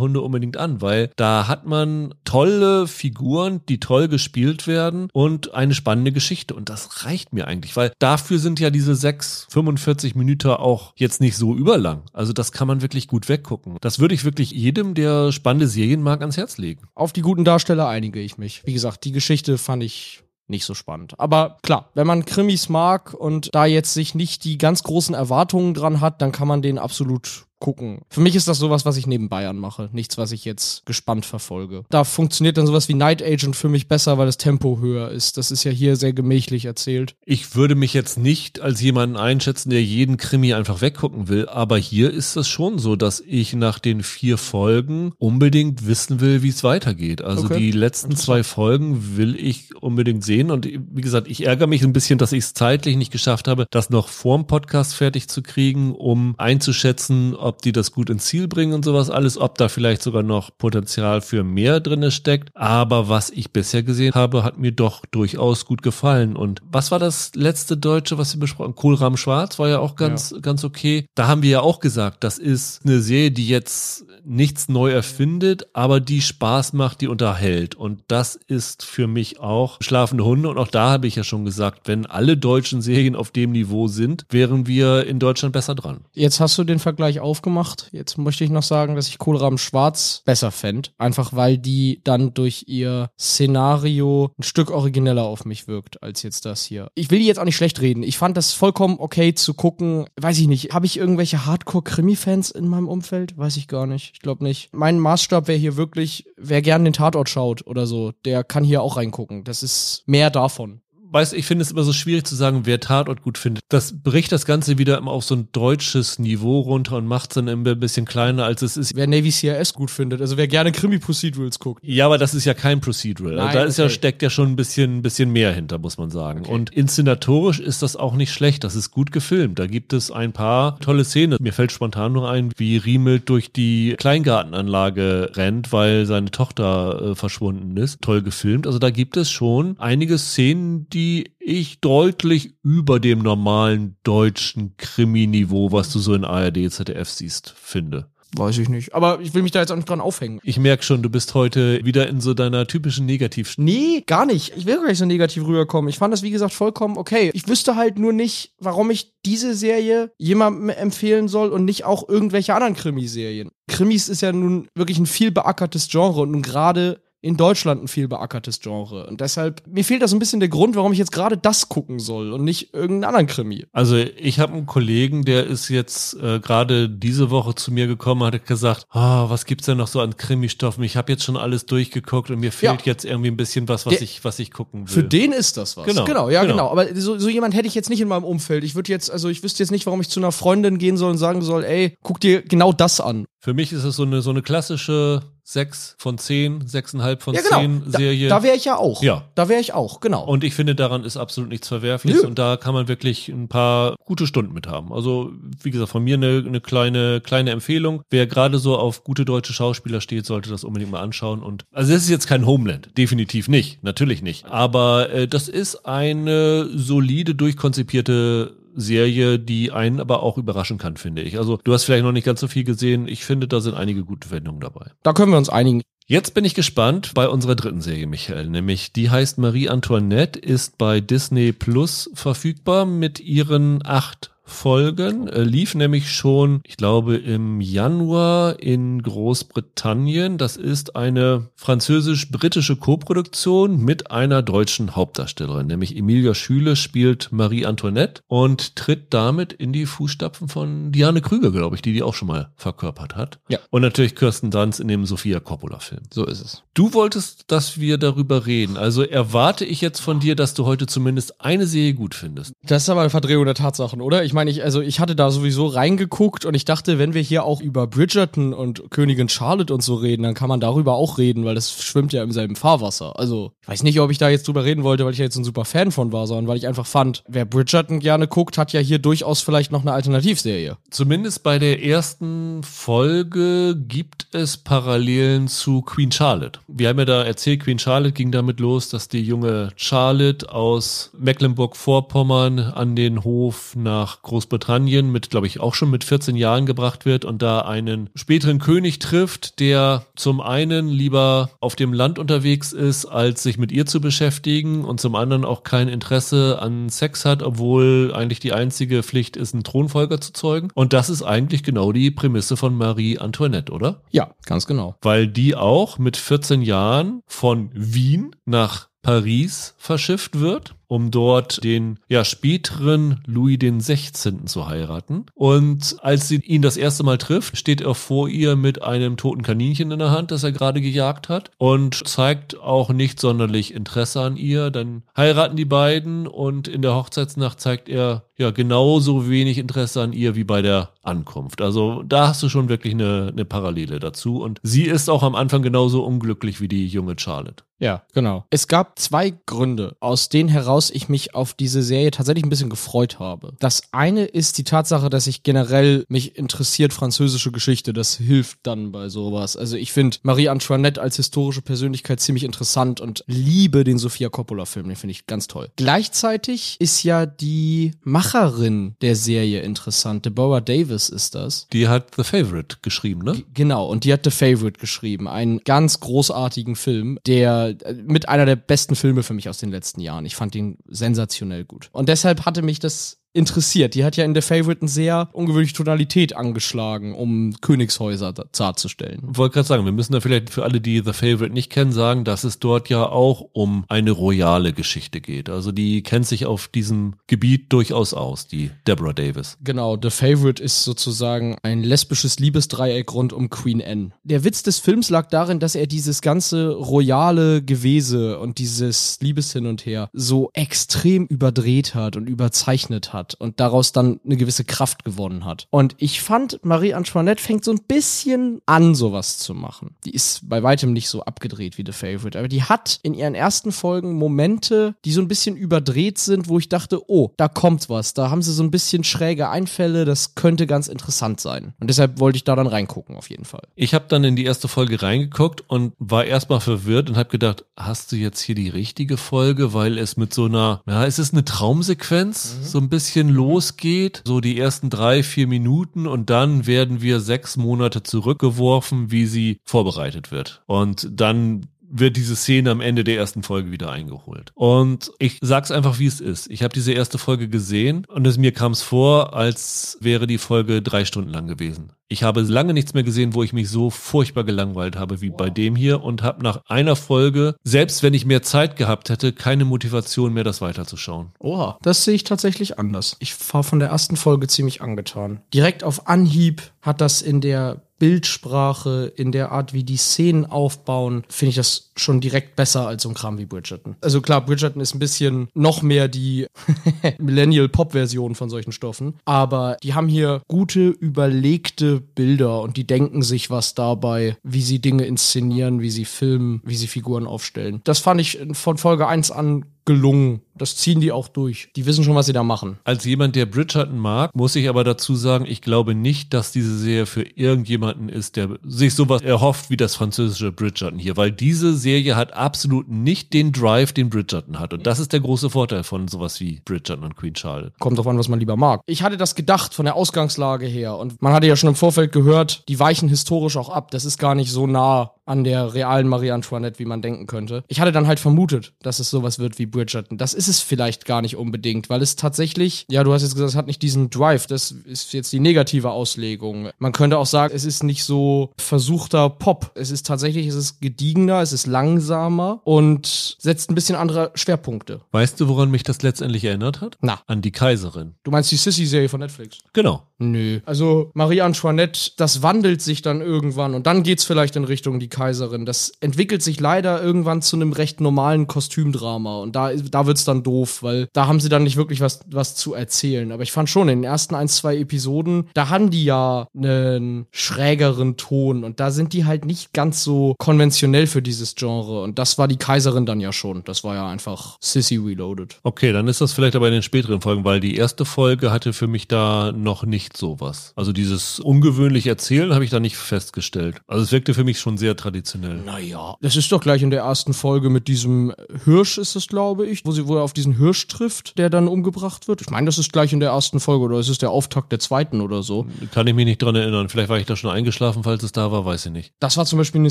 Hunde unbedingt an, weil da hat man tolle Figuren, die toll gespielt werden und eine spannende Geschichte. Und das reicht mir eigentlich, weil dafür sind ja die diese 6, 45 Minuten auch jetzt nicht so überlang. Also das kann man wirklich gut weggucken. Das würde ich wirklich jedem, der spannende Serien mag, ans Herz legen. Auf die guten Darsteller einige ich mich. Wie gesagt, die Geschichte fand ich nicht so spannend. Aber klar, wenn man Krimis mag und da jetzt sich nicht die ganz großen Erwartungen dran hat, dann kann man den absolut gucken. Für mich ist das sowas, was ich neben Bayern mache. Nichts, was ich jetzt gespannt verfolge. Da funktioniert dann sowas wie Night Agent für mich besser, weil das Tempo höher ist. Das ist ja hier sehr gemächlich erzählt. Ich würde mich jetzt nicht als jemanden einschätzen, der jeden Krimi einfach weggucken will, aber hier ist es schon so, dass ich nach den vier Folgen unbedingt wissen will, wie es weitergeht. Also okay. die letzten zwei Folgen will ich unbedingt sehen und wie gesagt, ich ärgere mich ein bisschen, dass ich es zeitlich nicht geschafft habe, das noch vorm Podcast fertig zu kriegen, um einzuschätzen, ob die das gut ins Ziel bringen und sowas alles, ob da vielleicht sogar noch Potenzial für mehr drinne steckt. Aber was ich bisher gesehen habe, hat mir doch durchaus gut gefallen. Und was war das letzte Deutsche, was wir besprochen? Kohlrahm Schwarz war ja auch ganz, ja. ganz okay. Da haben wir ja auch gesagt, das ist eine Serie, die jetzt nichts neu erfindet, aber die Spaß macht, die unterhält. Und das ist für mich auch Schlafende Hunde. Und auch da habe ich ja schon gesagt, wenn alle deutschen Serien auf dem Niveau sind, wären wir in Deutschland besser dran. Jetzt hast du den Vergleich auf aufgemacht. Jetzt möchte ich noch sagen, dass ich Kohlraben Schwarz besser fände. Einfach weil die dann durch ihr Szenario ein Stück origineller auf mich wirkt als jetzt das hier. Ich will die jetzt auch nicht schlecht reden. Ich fand das vollkommen okay zu gucken. Weiß ich nicht. Habe ich irgendwelche Hardcore-Krimi-Fans in meinem Umfeld? Weiß ich gar nicht. Ich glaube nicht. Mein Maßstab wäre hier wirklich, wer gern den Tatort schaut oder so, der kann hier auch reingucken. Das ist mehr davon weißt ich finde es immer so schwierig zu sagen, wer Tatort gut findet. Das bricht das Ganze wieder immer auf so ein deutsches Niveau runter und macht es dann immer ein bisschen kleiner, als es ist. Wer Navy CRS gut findet, also wer gerne Krimi-Procedurals guckt. Ja, aber das ist ja kein Procedural. Nein, da ist okay. ja, steckt ja schon ein bisschen, ein bisschen mehr hinter, muss man sagen. Okay. Und inszenatorisch ist das auch nicht schlecht. Das ist gut gefilmt. Da gibt es ein paar tolle Szenen. Mir fällt spontan nur ein, wie Riemel durch die Kleingartenanlage rennt, weil seine Tochter äh, verschwunden ist. Toll gefilmt. Also da gibt es schon einige Szenen, die die ich deutlich über dem normalen deutschen Krimi-Niveau, was du so in ARD, ZDF siehst, finde. Weiß ich nicht. Aber ich will mich da jetzt auch nicht dran aufhängen. Ich merke schon, du bist heute wieder in so deiner typischen Negativ. Nee, gar nicht. Ich will gar nicht so negativ rüberkommen. Ich fand das, wie gesagt, vollkommen okay. Ich wüsste halt nur nicht, warum ich diese Serie jemandem empfehlen soll und nicht auch irgendwelche anderen Krimiserien. Krimis ist ja nun wirklich ein viel beackertes Genre und nun gerade in Deutschland ein viel beackertes Genre. Und deshalb, mir fehlt da so ein bisschen der Grund, warum ich jetzt gerade das gucken soll und nicht irgendeinen anderen Krimi. Also ich habe einen Kollegen, der ist jetzt äh, gerade diese Woche zu mir gekommen, hat gesagt, oh, was gibt's denn noch so an Krimi-Stoffen? Ich habe jetzt schon alles durchgeguckt und mir fehlt ja. jetzt irgendwie ein bisschen was, was der, ich, was ich gucken will. Für den ist das was. Genau, genau ja, genau. genau. Aber so, so jemand hätte ich jetzt nicht in meinem Umfeld. Ich würde jetzt, also ich wüsste jetzt nicht, warum ich zu einer Freundin gehen soll und sagen soll, ey, guck dir genau das an. Für mich ist es so eine, so eine klassische sechs von zehn, sechseinhalb von ja, genau. zehn Serie. Da, da wäre ich ja auch. Ja. Da wäre ich auch, genau. Und ich finde, daran ist absolut nichts Verwerfliches und da kann man wirklich ein paar gute Stunden mit haben. Also, wie gesagt, von mir eine, eine kleine, kleine Empfehlung. Wer gerade so auf gute deutsche Schauspieler steht, sollte das unbedingt mal anschauen. Und also es ist jetzt kein Homeland, definitiv nicht, natürlich nicht. Aber äh, das ist eine solide, durchkonzipierte Serie, die einen aber auch überraschen kann, finde ich. Also du hast vielleicht noch nicht ganz so viel gesehen. Ich finde, da sind einige gute Wendungen dabei. Da können wir uns einigen. Jetzt bin ich gespannt bei unserer dritten Serie, Michael, nämlich die heißt Marie Antoinette, ist bei Disney Plus verfügbar mit ihren acht Folgen, äh, lief nämlich schon, ich glaube, im Januar in Großbritannien. Das ist eine französisch-britische Koproduktion mit einer deutschen Hauptdarstellerin, nämlich Emilia Schüle spielt Marie Antoinette und tritt damit in die Fußstapfen von Diane Krüger, glaube ich, die die auch schon mal verkörpert hat. Ja. Und natürlich Kirsten Dunst in dem Sophia Coppola-Film. So ist es. Du wolltest, dass wir darüber reden. Also erwarte ich jetzt von dir, dass du heute zumindest eine Serie gut findest. Das ist aber eine Verdrehung der Tatsachen, oder? Ich meine, ich, also ich hatte da sowieso reingeguckt und ich dachte, wenn wir hier auch über Bridgerton und Königin Charlotte und so reden, dann kann man darüber auch reden, weil das schwimmt ja im selben Fahrwasser. Also, ich weiß nicht, ob ich da jetzt drüber reden wollte, weil ich ja jetzt ein super Fan von war, sondern weil ich einfach fand, wer Bridgerton gerne guckt, hat ja hier durchaus vielleicht noch eine Alternativserie. Zumindest bei der ersten Folge gibt es Parallelen zu Queen Charlotte. Wir haben ja da erzählt, Queen Charlotte ging damit los, dass die junge Charlotte aus Mecklenburg-Vorpommern an den Hof nach Großbritannien mit, glaube ich, auch schon mit 14 Jahren gebracht wird und da einen späteren König trifft, der zum einen lieber auf dem Land unterwegs ist, als sich mit ihr zu beschäftigen und zum anderen auch kein Interesse an Sex hat, obwohl eigentlich die einzige Pflicht ist, einen Thronfolger zu zeugen. Und das ist eigentlich genau die Prämisse von Marie Antoinette, oder? Ja, ganz genau. Weil die auch mit 14 Jahren von Wien nach Paris verschifft wird um dort den ja späteren Louis den 16. zu heiraten. Und als sie ihn das erste Mal trifft, steht er vor ihr mit einem toten Kaninchen in der Hand, das er gerade gejagt hat und zeigt auch nicht sonderlich Interesse an ihr. Dann heiraten die beiden und in der Hochzeitsnacht zeigt er ja genauso wenig Interesse an ihr wie bei der Ankunft. Also da hast du schon wirklich eine, eine Parallele dazu. Und sie ist auch am Anfang genauso unglücklich wie die junge Charlotte. Ja, genau. Es gab zwei Gründe, aus denen heraus ich mich auf diese Serie tatsächlich ein bisschen gefreut habe. Das eine ist die Tatsache, dass ich generell mich interessiert französische Geschichte. Das hilft dann bei sowas. Also ich finde Marie Antoinette als historische Persönlichkeit ziemlich interessant und liebe den Sofia Coppola-Film. Den finde ich ganz toll. Gleichzeitig ist ja die Macherin der Serie interessant. Deborah Davis ist das. Die hat The Favorite geschrieben, ne? G genau, und die hat The Favorite geschrieben. Einen ganz großartigen Film, der äh, mit einer der besten Filme für mich aus den letzten Jahren. Ich fand ihn sensationell gut. Und deshalb hatte mich das interessiert. Die hat ja in The Favorite eine sehr ungewöhnliche Tonalität angeschlagen, um Königshäuser darzustellen. Wollte gerade sagen, wir müssen da vielleicht für alle, die The Favorite nicht kennen, sagen, dass es dort ja auch um eine royale Geschichte geht. Also die kennt sich auf diesem Gebiet durchaus aus, die Deborah Davis. Genau, The Favorite ist sozusagen ein lesbisches Liebesdreieck rund um Queen Anne. Der Witz des Films lag darin, dass er dieses ganze royale Gewese und dieses Liebeshin und her so extrem überdreht hat und überzeichnet hat hat und daraus dann eine gewisse Kraft gewonnen hat. Und ich fand, Marie Antoinette fängt so ein bisschen an, sowas zu machen. Die ist bei weitem nicht so abgedreht wie The Favorite, aber die hat in ihren ersten Folgen Momente, die so ein bisschen überdreht sind, wo ich dachte, oh, da kommt was. Da haben sie so ein bisschen schräge Einfälle, das könnte ganz interessant sein. Und deshalb wollte ich da dann reingucken, auf jeden Fall. Ich habe dann in die erste Folge reingeguckt und war erstmal verwirrt und habe gedacht, hast du jetzt hier die richtige Folge, weil es mit so einer, ja, es ist eine Traumsequenz, mhm. so ein bisschen bisschen losgeht, so die ersten drei, vier Minuten und dann werden wir sechs Monate zurückgeworfen, wie sie vorbereitet wird. Und dann wird diese Szene am Ende der ersten Folge wieder eingeholt. Und ich sag's einfach, wie es ist. Ich habe diese erste Folge gesehen und es mir kam es vor, als wäre die Folge drei Stunden lang gewesen. Ich habe lange nichts mehr gesehen, wo ich mich so furchtbar gelangweilt habe wie bei dem hier und habe nach einer Folge, selbst wenn ich mehr Zeit gehabt hätte, keine Motivation mehr, das weiterzuschauen. Oha, das sehe ich tatsächlich anders. Ich war von der ersten Folge ziemlich angetan. Direkt auf Anhieb hat das in der Bildsprache, in der Art, wie die Szenen aufbauen, finde ich das schon direkt besser als so ein Kram wie Bridgerton. Also klar, Bridgerton ist ein bisschen noch mehr die Millennial-Pop-Version von solchen Stoffen, aber die haben hier gute, überlegte Bilder und die denken sich was dabei, wie sie Dinge inszenieren, wie sie filmen, wie sie Figuren aufstellen. Das fand ich von Folge 1 an gelungen. Das ziehen die auch durch. Die wissen schon, was sie da machen. Als jemand, der Bridgerton mag, muss ich aber dazu sagen, ich glaube nicht, dass diese Serie für irgendjemanden ist, der sich sowas erhofft wie das französische Bridgerton hier, weil diese Serie hat absolut nicht den Drive, den Bridgerton hat. Und das ist der große Vorteil von sowas wie Bridgerton und Queen Charlotte. Kommt drauf an, was man lieber mag. Ich hatte das gedacht von der Ausgangslage her und man hatte ja schon im Vorfeld gehört, die weichen historisch auch ab. Das ist gar nicht so nah an der realen Marie Antoinette, wie man denken könnte. Ich hatte dann halt vermutet, dass es sowas wird wie Bridgerton. Das ist es vielleicht gar nicht unbedingt, weil es tatsächlich, ja, du hast jetzt gesagt, es hat nicht diesen Drive. Das ist jetzt die negative Auslegung. Man könnte auch sagen, es ist nicht so versuchter Pop. Es ist tatsächlich, es ist gediegener, es ist langsamer und setzt ein bisschen andere Schwerpunkte. Weißt du, woran mich das letztendlich erinnert hat? Na. An die Kaiserin. Du meinst die Sissy-Serie von Netflix? Genau. Nö. Also Marie Antoinette, das wandelt sich dann irgendwann und dann geht's vielleicht in Richtung die Kaiserin. Das entwickelt sich leider irgendwann zu einem recht normalen Kostümdrama und da, da wird's dann doof, weil da haben sie dann nicht wirklich was, was zu erzählen. Aber ich fand schon, in den ersten ein, zwei Episoden, da haben die ja einen schrägeren Ton und da sind die halt nicht ganz so konventionell für dieses Genre und das war die Kaiserin dann ja schon. Das war ja einfach Sissy Reloaded. Okay, dann ist das vielleicht aber in den späteren Folgen, weil die erste Folge hatte für mich da noch nicht sowas. Also dieses ungewöhnliche Erzählen habe ich da nicht festgestellt. Also es wirkte für mich schon sehr traditionell. Naja, das ist doch gleich in der ersten Folge mit diesem Hirsch, ist es, glaube ich, wo sie wo er auf diesen Hirsch trifft, der dann umgebracht wird. Ich meine, das ist gleich in der ersten Folge oder ist es der Auftakt der zweiten oder so. Kann ich mich nicht dran erinnern. Vielleicht war ich da schon eingeschlafen, falls es da war, weiß ich nicht. Das war zum Beispiel eine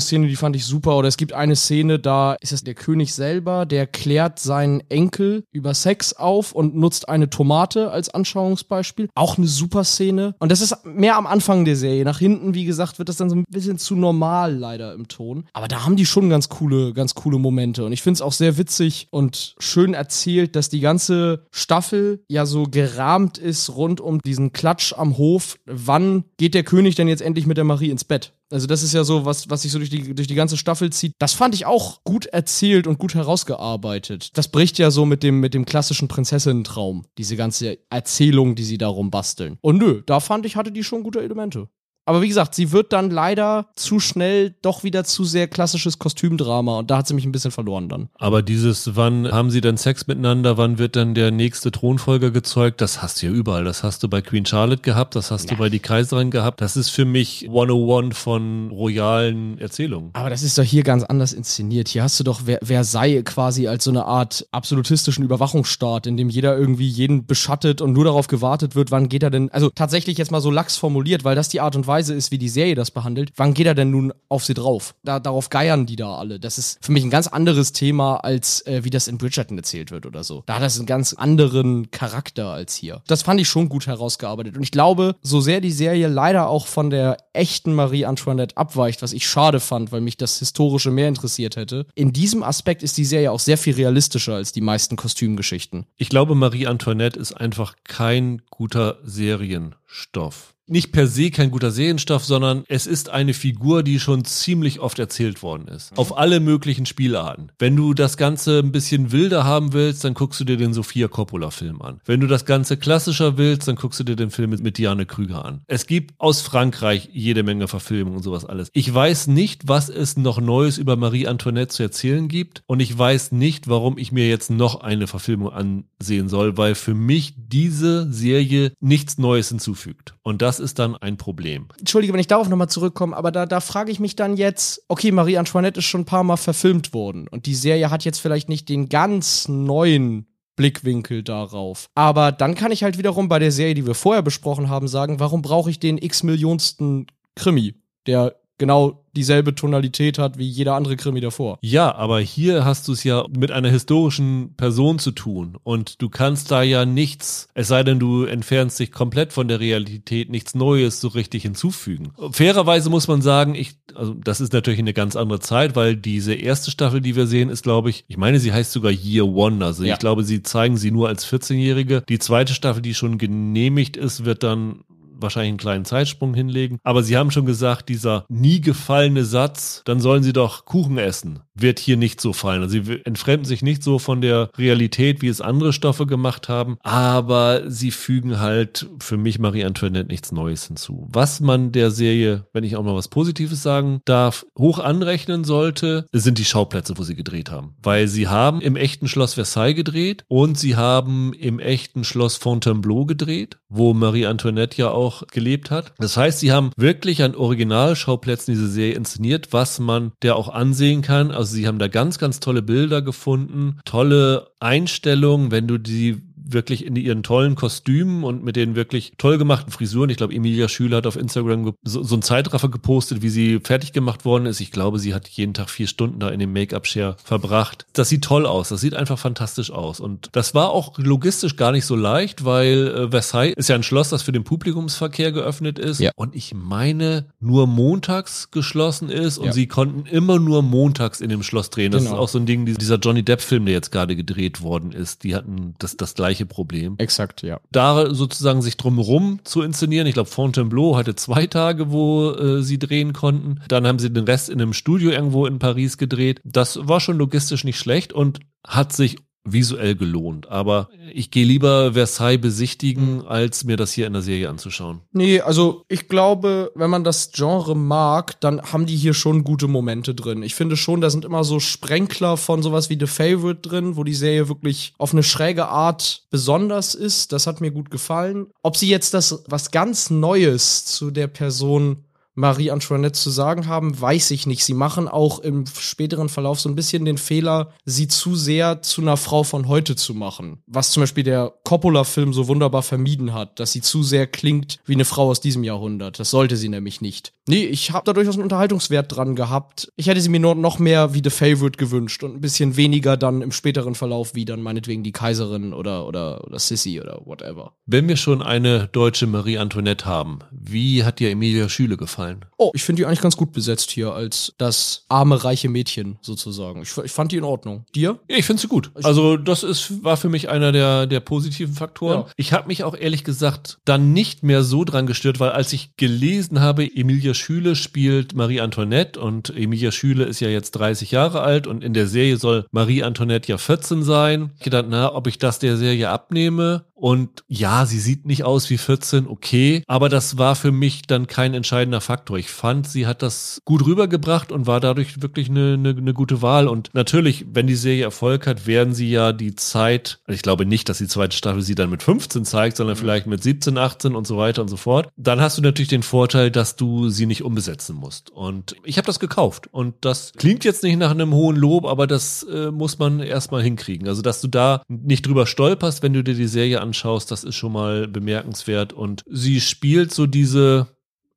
Szene, die fand ich super. Oder es gibt eine Szene, da ist es der König selber, der klärt seinen Enkel über Sex auf und nutzt eine Tomate als Anschauungsbeispiel. Auch eine super Szene. Und das ist mehr am Anfang der Serie. Nach hinten, wie gesagt, wird das dann so ein bisschen zu normal leider im Ton. Aber da haben die schon ganz coole, ganz coole Momente. Und ich finde es auch sehr witzig und schön erzählt, dass die ganze Staffel ja so gerahmt ist rund um diesen Klatsch am Hof. Wann geht der König denn jetzt endlich mit der Marie ins Bett? Also das ist ja so, was, was sich so durch die, durch die ganze Staffel zieht. Das fand ich auch gut erzählt und gut herausgearbeitet. Das bricht ja so mit dem, mit dem klassischen Prinzessinnentraum. Diese ganze Erzählung, die sie darum basteln. Und nö, da fand ich, hatte die schon gute Elemente. Aber wie gesagt, sie wird dann leider zu schnell doch wieder zu sehr klassisches Kostümdrama und da hat sie mich ein bisschen verloren dann. Aber dieses, wann haben sie denn Sex miteinander, wann wird dann der nächste Thronfolger gezeugt, das hast du ja überall. Das hast du bei Queen Charlotte gehabt, das hast ja. du bei die Kaiserin gehabt. Das ist für mich 101 von royalen Erzählungen. Aber das ist doch hier ganz anders inszeniert. Hier hast du doch Versailles quasi als so eine Art absolutistischen Überwachungsstaat, in dem jeder irgendwie jeden beschattet und nur darauf gewartet wird, wann geht er denn, also tatsächlich jetzt mal so lax formuliert, weil das die Art und Weise Weise ist, wie die Serie das behandelt, wann geht er denn nun auf sie drauf? Da, darauf geiern die da alle. Das ist für mich ein ganz anderes Thema, als äh, wie das in Bridgerton erzählt wird oder so. Da hat das einen ganz anderen Charakter als hier. Das fand ich schon gut herausgearbeitet. Und ich glaube, so sehr die Serie leider auch von der echten Marie Antoinette abweicht, was ich schade fand, weil mich das Historische mehr interessiert hätte, in diesem Aspekt ist die Serie auch sehr viel realistischer als die meisten Kostümgeschichten. Ich glaube, Marie Antoinette ist einfach kein guter Serienstoff nicht per se kein guter Serienstoff, sondern es ist eine Figur, die schon ziemlich oft erzählt worden ist. Auf alle möglichen Spielarten. Wenn du das Ganze ein bisschen wilder haben willst, dann guckst du dir den Sophia Coppola-Film an. Wenn du das Ganze klassischer willst, dann guckst du dir den Film mit Diane Krüger an. Es gibt aus Frankreich jede Menge Verfilmungen und sowas alles. Ich weiß nicht, was es noch Neues über Marie Antoinette zu erzählen gibt und ich weiß nicht, warum ich mir jetzt noch eine Verfilmung ansehen soll, weil für mich diese Serie nichts Neues hinzufügt. Und das ist dann ein Problem. Entschuldige, wenn ich darauf nochmal zurückkomme, aber da, da frage ich mich dann jetzt, okay, Marie Antoinette ist schon ein paar Mal verfilmt worden und die Serie hat jetzt vielleicht nicht den ganz neuen Blickwinkel darauf. Aber dann kann ich halt wiederum bei der Serie, die wir vorher besprochen haben, sagen, warum brauche ich den x-Millionsten Krimi, der genau dieselbe Tonalität hat wie jeder andere Krimi davor. Ja, aber hier hast du es ja mit einer historischen Person zu tun und du kannst da ja nichts, es sei denn du entfernst dich komplett von der Realität, nichts Neues so richtig hinzufügen. Fairerweise muss man sagen, ich, also das ist natürlich eine ganz andere Zeit, weil diese erste Staffel, die wir sehen, ist glaube ich, ich meine, sie heißt sogar Year One, also ja. ich glaube, sie zeigen sie nur als 14-Jährige. Die zweite Staffel, die schon genehmigt ist, wird dann wahrscheinlich einen kleinen Zeitsprung hinlegen. Aber sie haben schon gesagt, dieser nie gefallene Satz, dann sollen sie doch Kuchen essen, wird hier nicht so fallen. Also sie entfremden sich nicht so von der Realität, wie es andere Stoffe gemacht haben, aber sie fügen halt für mich Marie Antoinette nichts Neues hinzu. Was man der Serie, wenn ich auch mal was Positives sagen darf, hoch anrechnen sollte, sind die Schauplätze, wo sie gedreht haben. Weil sie haben im echten Schloss Versailles gedreht und sie haben im echten Schloss Fontainebleau gedreht, wo Marie Antoinette ja auch auch gelebt hat. Das heißt, sie haben wirklich an Originalschauplätzen diese Serie inszeniert, was man der auch ansehen kann. Also sie haben da ganz, ganz tolle Bilder gefunden, tolle Einstellungen, wenn du die wirklich in ihren tollen Kostümen und mit den wirklich toll gemachten Frisuren. Ich glaube, Emilia Schüler hat auf Instagram so, so einen Zeitraffer gepostet, wie sie fertig gemacht worden ist. Ich glaube, sie hat jeden Tag vier Stunden da in dem Make-up-Share verbracht. Das sieht toll aus. Das sieht einfach fantastisch aus. Und das war auch logistisch gar nicht so leicht, weil äh, Versailles ist ja ein Schloss, das für den Publikumsverkehr geöffnet ist. Ja. Und ich meine, nur montags geschlossen ist und ja. sie konnten immer nur montags in dem Schloss drehen. Das genau. ist auch so ein Ding, dieser Johnny Depp-Film, der jetzt gerade gedreht worden ist. Die hatten das, das gleiche Problem. Exakt, ja. Da sozusagen sich drumherum zu inszenieren. Ich glaube, Fontainebleau hatte zwei Tage, wo äh, sie drehen konnten. Dann haben sie den Rest in einem Studio irgendwo in Paris gedreht. Das war schon logistisch nicht schlecht und hat sich visuell gelohnt. Aber ich gehe lieber Versailles besichtigen, als mir das hier in der Serie anzuschauen. Nee, also ich glaube, wenn man das Genre mag, dann haben die hier schon gute Momente drin. Ich finde schon, da sind immer so Sprenkler von sowas wie The Favorite drin, wo die Serie wirklich auf eine schräge Art besonders ist. Das hat mir gut gefallen. Ob sie jetzt das was ganz Neues zu der Person Marie Antoinette zu sagen haben, weiß ich nicht. Sie machen auch im späteren Verlauf so ein bisschen den Fehler, sie zu sehr zu einer Frau von heute zu machen. Was zum Beispiel der Coppola-Film so wunderbar vermieden hat, dass sie zu sehr klingt wie eine Frau aus diesem Jahrhundert. Das sollte sie nämlich nicht. Nee, ich habe da durchaus einen Unterhaltungswert dran gehabt. Ich hätte sie mir nur noch mehr wie The Favorite gewünscht und ein bisschen weniger dann im späteren Verlauf wie dann meinetwegen die Kaiserin oder, oder, oder Sissy oder whatever. Wenn wir schon eine deutsche Marie Antoinette haben, wie hat dir Emilia Schüle gefallen? Gefallen? Oh, ich finde die eigentlich ganz gut besetzt hier als das arme, reiche Mädchen sozusagen. Ich, ich fand die in Ordnung. Dir? Ja, ich finde sie gut. Also das ist, war für mich einer der, der positiven Faktoren. Ja. Ich habe mich auch ehrlich gesagt dann nicht mehr so dran gestört, weil als ich gelesen habe, Emilia Schüle spielt Marie Antoinette und Emilia Schüle ist ja jetzt 30 Jahre alt und in der Serie soll Marie Antoinette ja 14 sein. Ich dachte, na, ob ich das der Serie abnehme und ja, sie sieht nicht aus wie 14, okay. Aber das war für mich dann kein entscheidender Faktor. Ich fand, sie hat das gut rübergebracht und war dadurch wirklich eine, eine, eine gute Wahl. Und natürlich, wenn die Serie Erfolg hat, werden sie ja die Zeit, ich glaube nicht, dass die zweite Staffel sie dann mit 15 zeigt, sondern mhm. vielleicht mit 17, 18 und so weiter und so fort. Dann hast du natürlich den Vorteil, dass du sie nicht umbesetzen musst. Und ich habe das gekauft. Und das klingt jetzt nicht nach einem hohen Lob, aber das äh, muss man erstmal hinkriegen. Also, dass du da nicht drüber stolperst, wenn du dir die Serie anschaust, das ist schon mal bemerkenswert. Und sie spielt so diese